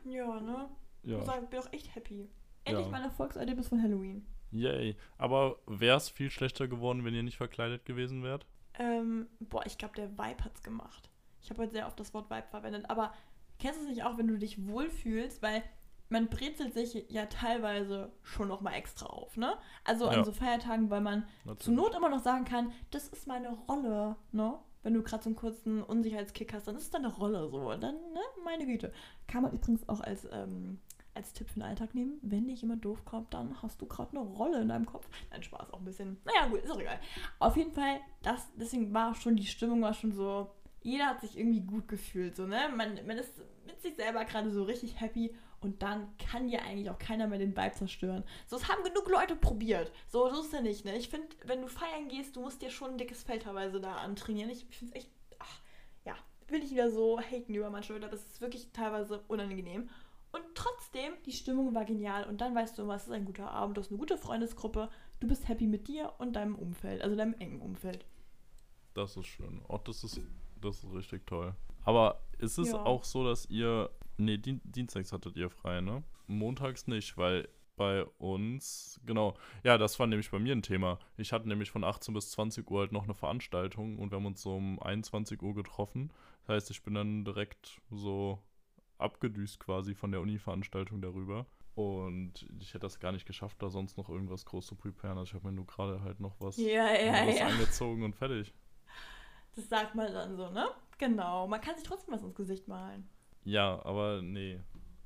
Ja, ne? Ich Ja. muss sagen, ich bin auch echt happy. Endlich Ja. mein Erfolgserlebnis von Halloween. Yay. Aber wäre es viel schlechter geworden, wenn ihr nicht verkleidet gewesen wärt? Ähm, boah, ich glaube, der Vibe hat's gemacht. Ich habe heute sehr oft das Wort Vibe verwendet, aber kennst du es nicht auch, wenn du dich wohlfühlst, weil man brezelt sich ja teilweise schon noch mal extra auf, ne? Also Ja. an so Feiertagen, weil man zur Natürlich. Not immer noch sagen kann, das ist meine Rolle, ne? Wenn du gerade so einen kurzen Unsicherheitskick hast, dann ist es deine Rolle so. Und dann, ne, meine Güte. Kann man übrigens auch als, ähm, als Tipp für den Alltag nehmen. Wenn dir jemand doof kommt, dann hast du gerade eine Rolle in deinem Kopf. Nein, Spaß auch ein bisschen. Naja, gut, ist auch egal. Auf jeden Fall, das, deswegen war schon, die Stimmung war schon so, jeder hat sich irgendwie gut gefühlt, so, ne? Man, man ist mit sich selber gerade so richtig happy und dann kann dir eigentlich auch keiner mehr den Vibe zerstören. So, es haben genug Leute probiert. So, so ist ja nicht, ne? Ich finde, wenn du feiern gehst, du musst dir schon ein dickes Fell teilweise da antrainieren. Ich finde es echt, ach, ja, will ich wieder so haten über manche Leute, aber es ist wirklich teilweise unangenehm. Und trotzdem, die Stimmung war genial und dann weißt du, was ist ein guter Abend, du hast eine gute Freundesgruppe, du bist happy mit dir und deinem Umfeld, also deinem engen Umfeld. Das ist schön. Oh, das ist, das ist richtig toll. Aber ist es Ja. auch so, dass ihr. Nee, Dien Dienstags hattet ihr frei, ne? Montags nicht, weil bei uns. Genau. Ja, das war nämlich bei mir ein Thema. Ich hatte nämlich von 18 bis 20 Uhr halt noch eine Veranstaltung und wir haben uns so um 21 Uhr getroffen. Das heißt, ich bin dann direkt so abgedüst quasi von der Uni-Veranstaltung darüber. Und ich hätte das gar nicht geschafft, da sonst noch irgendwas groß zu preparen. Also ich habe mir nur gerade halt noch was, Ja, ja, was ja. angezogen und fertig. Das sagt man dann so, ne? Genau. Man kann sich trotzdem was ins Gesicht malen. Ja, aber nee.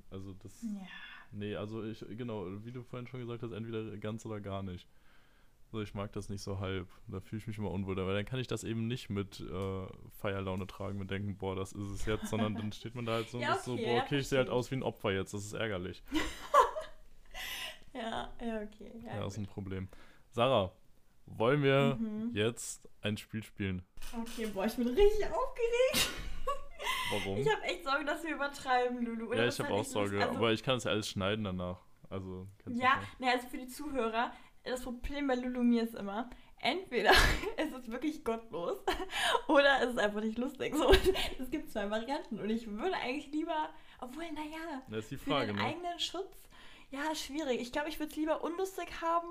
Also das. Ja. Nee, also ich, genau, wie du vorhin schon gesagt hast, entweder ganz oder gar nicht. So, ich mag das nicht so halb. Da fühle ich mich immer unwohl. Weil dann kann ich das eben nicht mit äh, Feierlaune tragen und denken, boah, das ist es jetzt, sondern dann steht man da halt so *laughs* und Ja, ist so, okay, boah, ja, okay, ich sehe halt aus wie ein Opfer jetzt, das ist ärgerlich. *laughs* Ja, ja, okay. Ja, Ja, das ist ein Problem. Sarah, wollen wir Mhm. jetzt ein Spiel spielen? Okay, boah, ich bin richtig aufgeregt. *laughs* Warum? Ich habe echt Sorge, dass wir übertreiben, Lulu. Oder ja, das ich habe auch Sorge, also, aber ich kann es ja alles schneiden danach. Also, Ja, ne, also für die Zuhörer, das Problem bei Lulu mir ist immer, entweder *laughs* es ist wirklich gottlos *laughs* oder es ist einfach nicht lustig. So, es gibt zwei Varianten und ich würde eigentlich lieber, obwohl, naja, Das ist die für den ne? eigenen Schutz, ja, schwierig. Ich glaube, ich würde es lieber unlustig haben.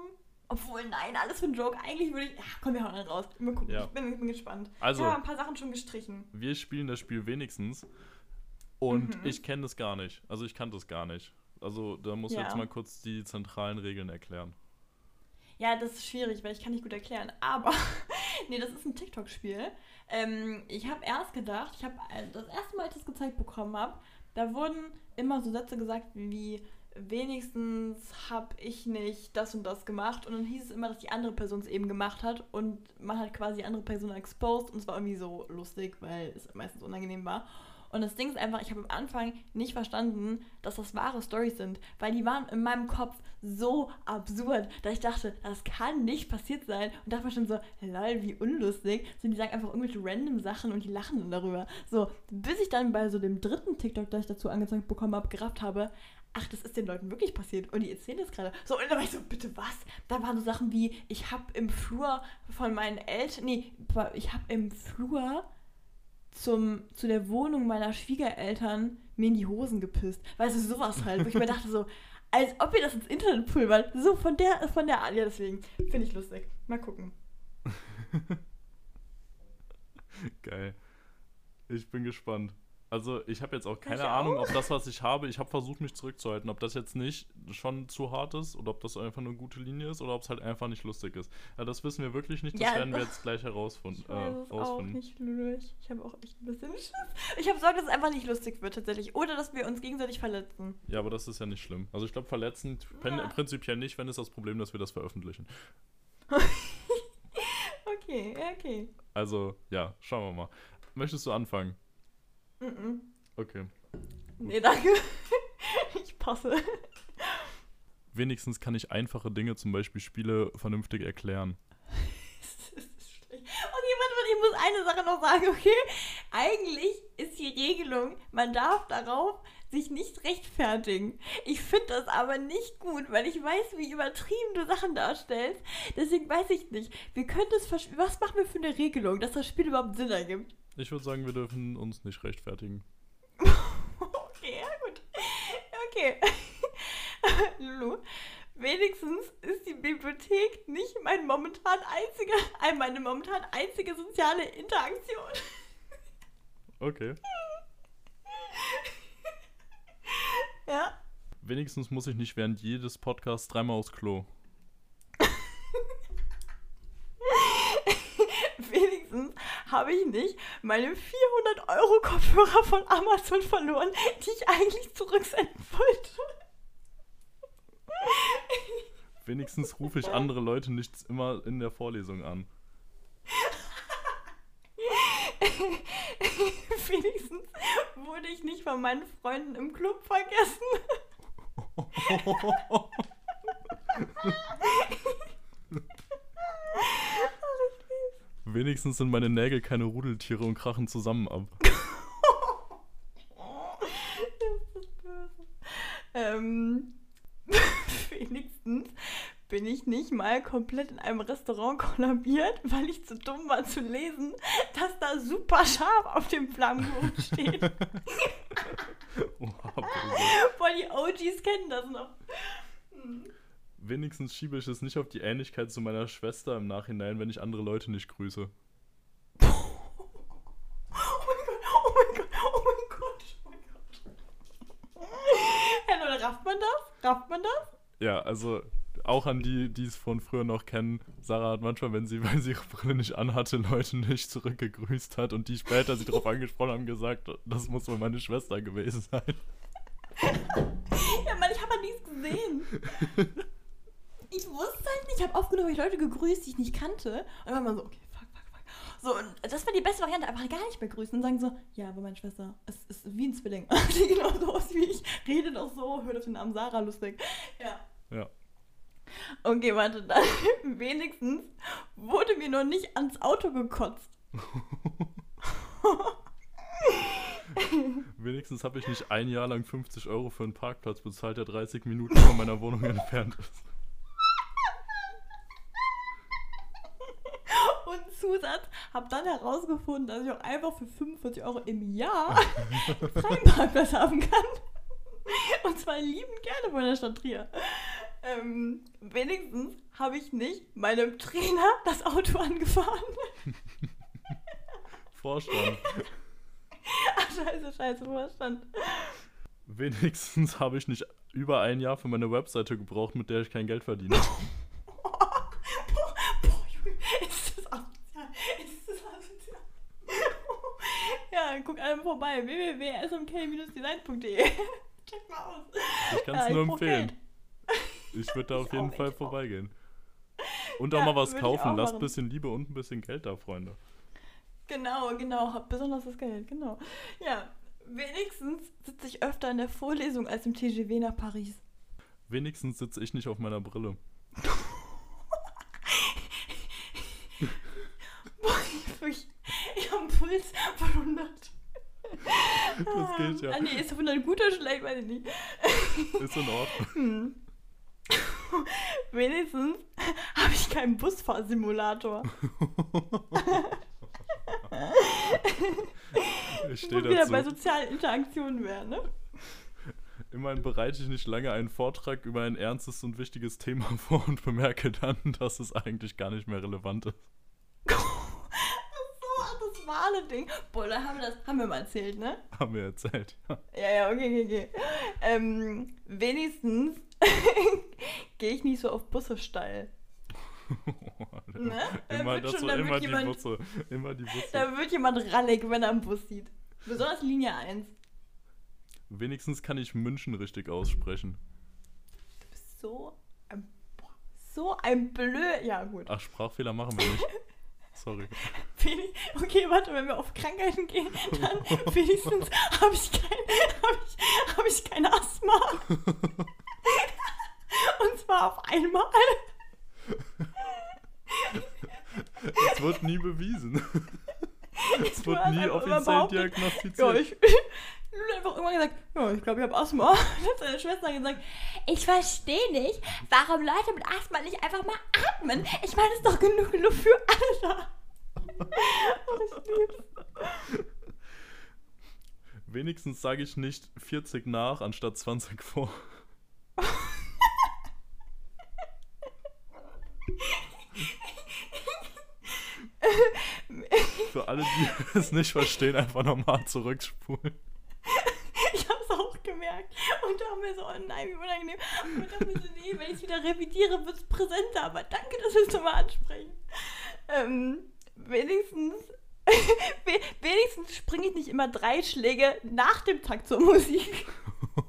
Obwohl, nein, alles für einen Joke. Eigentlich würde ich. Ach, komm, wir hauen raus. Mal gucken. Ja. Ich bin, bin gespannt. Also- Ich habe ein paar Sachen schon gestrichen. wir spielen das Spiel wenigstens und Mhm. ich kenne das gar nicht. Also ich kannte das gar nicht. Also da muss ich Ja. jetzt mal kurz die zentralen Regeln erklären. Ja, das ist schwierig, weil ich kann nicht gut erklären. Aber, *laughs* nee, das ist ein TikTok-Spiel. Ähm, ich habe erst gedacht, ich habe äh, das erste Mal, als ich das gezeigt bekommen habe, da wurden immer so Sätze gesagt wie wenigstens habe ich nicht das und das gemacht und dann hieß es immer, dass die andere Person es eben gemacht hat und man hat quasi die andere Person exposed und es war irgendwie so lustig, weil es meistens unangenehm war. Und das Ding ist einfach, ich habe am Anfang nicht verstanden, dass das wahre Stories sind, weil die waren in meinem Kopf so absurd, dass ich dachte, das kann nicht passiert sein. Und dachte mir schon so, lol, wie unlustig. So, die sagen einfach irgendwelche random Sachen und die lachen dann darüber. So, bis ich dann bei so dem dritten TikTok, das ich dazu angezeigt bekommen habe, gerafft habe, ach, das ist den Leuten wirklich passiert und die erzählen das gerade. So, und da war ich so, bitte was? Da waren so Sachen wie, ich habe im Flur von meinen Eltern, nee, ich habe im Flur zum, zu der Wohnung meiner Schwiegereltern mir in die Hosen gepisst. Weißt du, sowas halt, wo ich mir dachte so, *laughs* als ob ihr das ins Internet pulvert. So von der, von der Art, ja, deswegen finde ich lustig. Mal gucken. *laughs* Geil. Ich bin gespannt. Also ich habe jetzt auch keine ich Ahnung, auch? ob das, was ich habe, ich habe versucht, mich zurückzuhalten, ob das jetzt nicht schon zu hart ist oder ob das einfach eine gute Linie ist oder ob es halt einfach nicht lustig ist. Ja, das wissen wir wirklich nicht, das ja, werden wir jetzt gleich herausfinden. Ich weiß äh, auch nicht, Lulus. Ich habe auch echt ein bisschen Schiss. Ich habe Sorge, dass es einfach nicht lustig wird tatsächlich oder dass wir uns gegenseitig verletzen. Ja, aber das ist ja nicht schlimm. Also ich glaube, verletzen ja. prinzipiell nicht, wenn es das Problem, dass wir das veröffentlichen. *laughs* okay, okay. Also, ja, schauen wir mal. Möchtest du anfangen? Mhm. Okay. Nee, danke. *laughs* ich passe. Wenigstens kann ich einfache Dinge, zum Beispiel Spiele, vernünftig erklären. *laughs* das ist schlecht. Okay, warte, warte, ich muss eine Sache noch sagen, okay? Eigentlich ist die Regelung, man darf darauf sich nicht rechtfertigen. Ich finde das aber nicht gut, weil ich weiß, wie übertrieben du Sachen darstellst. Deswegen weiß ich nicht. Wir können das Was machen wir für eine Regelung, dass das Spiel überhaupt Sinn ergibt? Ich würde sagen, wir dürfen uns nicht rechtfertigen. *laughs* okay, ja gut. Okay. *laughs* Lulu, wenigstens ist die Bibliothek nicht mein momentan einziger, äh, meine momentan einzige soziale Interaktion. *laughs* Okay. ja. Wenigstens muss ich nicht während jedes Podcasts dreimal aufs Klo. Habe ich nicht meine 400 Euro Kopfhörer von Amazon verloren, die ich eigentlich zurücksenden wollte. Wenigstens rufe ich andere Leute nicht immer in der Vorlesung an. *laughs* Wenigstens wurde ich nicht von meinen Freunden im Club vergessen. *laughs* *laughs* Wenigstens sind meine Nägel keine Rudeltiere und krachen zusammen ab. *laughs* das ist böse. Ähm, *laughs* wenigstens bin ich nicht mal komplett in einem Restaurant kollabiert, weil ich zu dumm war zu lesen, dass da super scharf auf dem Flammkuchen steht. *laughs* Oha, Boah, die OGs kennen das noch. Hm wenigstens schiebe ich es nicht auf die Ähnlichkeit zu meiner Schwester im Nachhinein, wenn ich andere Leute nicht grüße. Oh mein Gott, oh mein Gott, oh mein Gott, oh mein Gott. Hey rafft man das? Rafft man das? Ja, also auch an die, die es von früher noch kennen, Sarah hat manchmal, wenn sie, weil sie ihre Brille nicht anhatte, Leute nicht zurückgegrüßt hat und die später sie darauf angesprochen haben, gesagt, das muss wohl meine Schwester gewesen sein. ja, Mann, ich habe nichts gesehen *laughs* ich wusste halt nicht. Ich habe aufgenommen, ich Leute gegrüßt, die ich nicht kannte. Und dann war man so, okay, fuck, fuck, fuck. So, und das war die beste Variante, einfach gar nicht mehr grüßen und sagen so, ja, aber meine Schwester, es ist wie ein Zwilling. *laughs* Die genau so aus wie ich, rede doch so, hört auf den Namen Sarah lustig. Ja. Ja. Okay, warte, *laughs* dann wenigstens wurde mir noch nicht ans Auto gekotzt. *laughs* Wenigstens habe ich nicht ein Jahr lang 50 Euro für einen Parkplatz bezahlt, der 30 Minuten von meiner Wohnung entfernt ist. Zusatz, habe dann herausgefunden, dass ich auch einfach für 45 Euro im Jahr *laughs* freien Parkplatz haben kann. Und zwar liebend gerne von der Stadt Trier. Ähm, wenigstens habe ich nicht meinem Trainer das Auto angefahren. *laughs* Vorstand. Ach, scheiße, scheiße, Vorstand. Wenigstens habe ich nicht über ein Jahr für meine Webseite gebraucht, mit der ich kein Geld verdiene. *laughs* guck einmal vorbei. www.smk-design.de. *laughs* Check mal aus. Ich kann es ja, nur empfehlen. Ich würde da *laughs* auf jeden Fall vorbeigehen. Und auch ja, mal was kaufen. Lasst ein bisschen Liebe und ein bisschen Geld da, Freunde. Genau, genau. Habt besonders das Geld, genau. Ja, Wenigstens sitze ich öfter in der Vorlesung als im TGW nach Paris. Wenigstens sitze ich nicht auf meiner Brille. *laughs* Ich habe einen Puls von 100. Das geht ja. Ah, nee, ist 100 gut oder schlecht, weiß ich nicht. Ist in Ordnung. *laughs* Hm. *laughs* Wenigstens habe ich keinen Busfahrsimulator. *laughs* Ich stehe wir wieder bei dazu. sozialen Interaktionen wären, ne? Immerhin bereite ich nicht lange einen Vortrag über ein ernstes und wichtiges Thema vor und bemerke dann, dass es eigentlich gar nicht mehr relevant ist. Ach so, ach, das Wale-Ding. Boah, da haben wir das, haben wir mal erzählt, ne? Haben wir erzählt. Ja. Ja, ja, okay, okay, okay. Ähm, wenigstens *laughs* gehe ich nicht so auf Busse steil. *laughs* Ne? Da immer wird schon- da wird immer die jemand- Busse. Immer die Busse. Da wird jemand rallig, wenn er einen Bus sieht. Besonders Linie 1. Wenigstens kann ich München richtig aussprechen. Du bist so ein, so ein blöd. Ja, gut. Ach, Sprachfehler machen wir nicht. *laughs* Sorry. Okay, warte, wenn wir auf Krankheiten gehen, dann *laughs* wenigstens habe ich, kein, hab ich, hab ich kein Asthma. *laughs* Und zwar auf einmal. Es wird nie bewiesen. Es wird nie immer offiziell diagnostiziert. Ja, ich. Lulu hat einfach irgendwann gesagt, ja, ich glaube, ich habe Asthma. *laughs* Dann hat seine Schwester gesagt, ich verstehe nicht, warum Leute mit Asthma nicht einfach mal atmen. Ich meine, es ist doch genug Luft für alle *laughs* da. Wenigstens sage ich nicht 40 nach anstatt 20 vor. *laughs* Für alle, die es nicht verstehen, einfach nochmal zurückspulen. Gemerkt. Und da haben wir so, oh nein, wie unangenehm. Und dann wir so, nee, wenn ich es wieder revidiere, wird es präsenter. Aber danke, dass wir es nochmal ansprechen. Ähm, wenigstens, *laughs* we wenigstens springe ich nicht immer drei Schläge nach dem Takt zur Musik.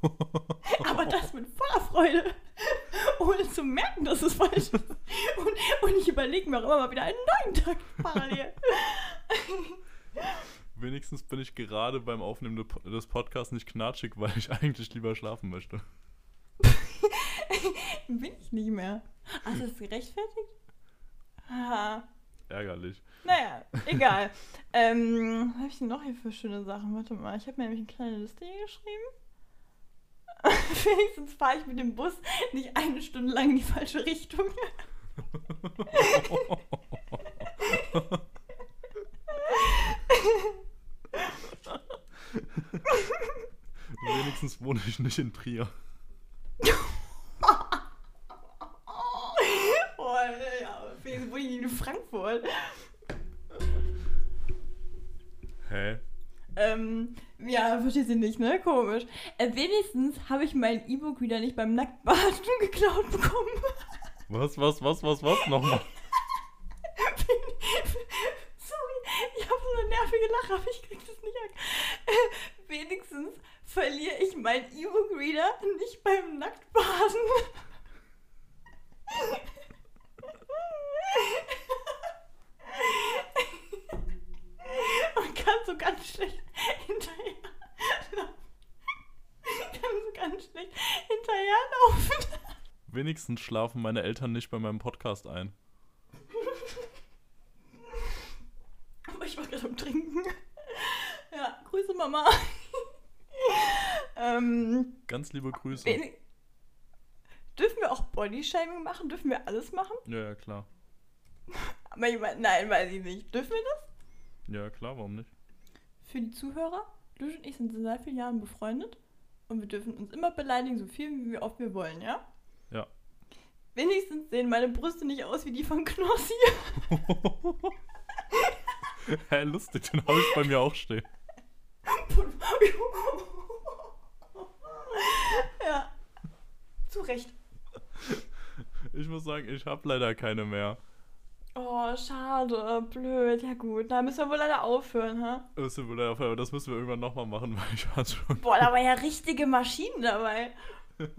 *laughs* Aber das mit voller Freude. Ohne zu merken, dass es falsch ist. Und, und ich überlege mir auch immer mal wieder einen neuen Takt parallel. *laughs* Wenigstens bin ich gerade beim Aufnehmen de- des Podcasts nicht knatschig, weil ich *laughs* eigentlich lieber schlafen möchte. *laughs* Bin ich nicht mehr. Ach, ist das gerechtfertigt? Haha. Ärgerlich. Naja, egal. *laughs* ähm, was habe ich denn noch hier für schöne Sachen? Warte mal, ich habe mir nämlich eine kleine Liste hier geschrieben. Wenigstens fahre ich mit dem Bus nicht eine Stunde lang in die falsche Richtung. Wohne ich nicht in Trier. *laughs* Oh, ja, wenigstens wohne ich in Frankfurt. Hä? Ähm, ja, verstehst du nicht, ne? Komisch. Äh, wenigstens habe ich mein E-Book wieder nicht beim Nacktbaden geklaut bekommen. Was, was, was, was, was? Nochmal. *laughs* Sorry, ich habe so eine nervige Lache, aber ich krieg das nicht an. Äh, wenigstens verliere ich meinen E-Book-Reader nicht beim Nacktbaden. Und kann so ganz schlecht hinterher laufen. Kann so ganz schlecht hinterherlaufen. Wenigstens schlafen meine Eltern nicht bei meinem Podcast ein. Aber ich war gerade am Trinken. Ja, Grüße Mama. Ähm, Ganz liebe Grüße. Dürfen wir auch Bodyshaming machen? Dürfen wir alles machen? Ja, ja, klar. Aber ich mein, nein, weiß ich nicht. Dürfen wir das? Ja, klar, warum nicht? Für die Zuhörer, du und ich sind seit sehr vielen Jahren befreundet und wir dürfen uns immer beleidigen, so viel wie wir oft wir wollen, ja? Ja. Wenigstens sehen meine Brüste nicht aus wie die von Knossi. *laughs* Hä, lustig, den habe ich bei mir auch stehen. *laughs* ja. Zu Recht. Ich muss sagen, ich habe leider keine mehr. Oh, schade, blöd. Ja gut, da müssen wir wohl leider aufhören, ha? Das tut mir leid, aber das müssen wir irgendwann nochmal machen, *laughs* weil ich hatte schon. Boah, da war ja richtige Maschinen dabei. *laughs*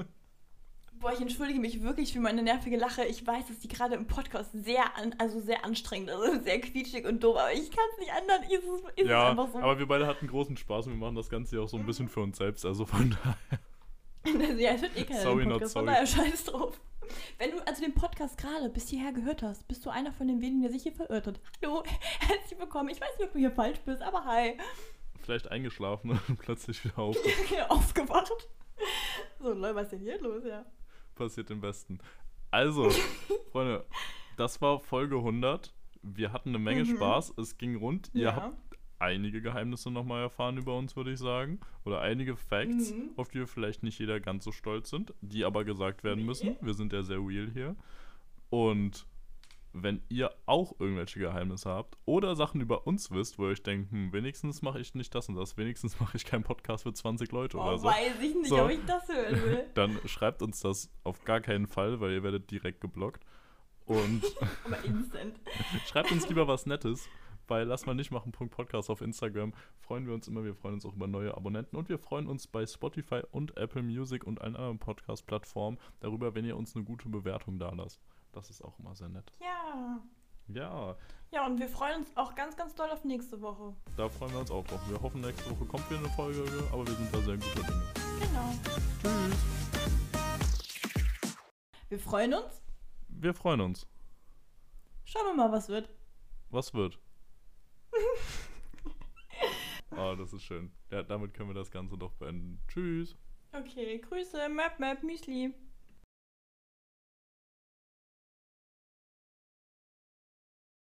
Boah, ich entschuldige mich wirklich für meine nervige Lache. Ich weiß, dass die gerade im Podcast sehr, an, also sehr anstrengend ist, also sehr quietschig und doof, aber ich kann es nicht ändern. Ist es, ist ja, es einfach so. aber wir beide hatten großen Spaß und wir machen das Ganze ja auch so ein bisschen für uns selbst. Also von *laughs* daher. *laughs* ja, es wird eh keiner Sorry, not von sorry. daher scheiß drauf. Wenn du also den Podcast gerade bis hierher gehört hast, bist du einer von den wenigen, der sich hier verirrt hat. Hallo, *laughs* herzlich willkommen. Ich weiß nicht, ob du hier falsch bist, aber hi. Vielleicht eingeschlafen und *laughs* plötzlich wieder auf. Aufgewacht. So, Leute, was ist denn hier los, ja? Passiert im Besten. Also, Freunde, das war Folge 100. Wir hatten eine Menge Mhm. Spaß. Es ging rund. Ihr Ja. habt einige Geheimnisse nochmal erfahren über uns, würde ich sagen. Oder einige Facts, Mhm. auf die wir vielleicht nicht jeder ganz so stolz sind, die aber gesagt werden müssen. Wir sind ja sehr real hier. Und wenn ihr auch irgendwelche Geheimnisse habt oder Sachen über uns wisst, wo ihr euch denkt, hm, wenigstens mache ich nicht das und das, wenigstens *laughs* mache ich keinen Podcast für 20 Leute oder Oh, so. weiß ich nicht, So. ob ich das hören will. *laughs* Dann schreibt uns das auf gar keinen Fall, weil ihr werdet direkt geblockt. Und *laughs* Aber instant. schreibt uns lieber was Nettes bei Lass mal nicht machen. Podcast auf Instagram. Freuen wir uns immer. Wir freuen uns auch über neue Abonnenten und wir freuen uns bei Spotify und Apple Music und allen anderen Podcast-Plattformen darüber, wenn ihr uns eine gute Bewertung da lasst. Das ist auch immer sehr nett. Ja. Ja, Ja, und wir freuen uns auch ganz, ganz doll auf nächste Woche. da freuen wir uns auch drauf. Wir hoffen, nächste Woche kommt wieder eine Folge, aber wir sind da sehr guter Dinge. Genau. Tschüss. Wir freuen uns. Wir freuen uns. Schauen wir mal, was wird. Was wird? *laughs* oh, das ist schön. Ja, damit können wir das Ganze doch beenden. Tschüss. Okay, Grüße, Map, Map, Müsli.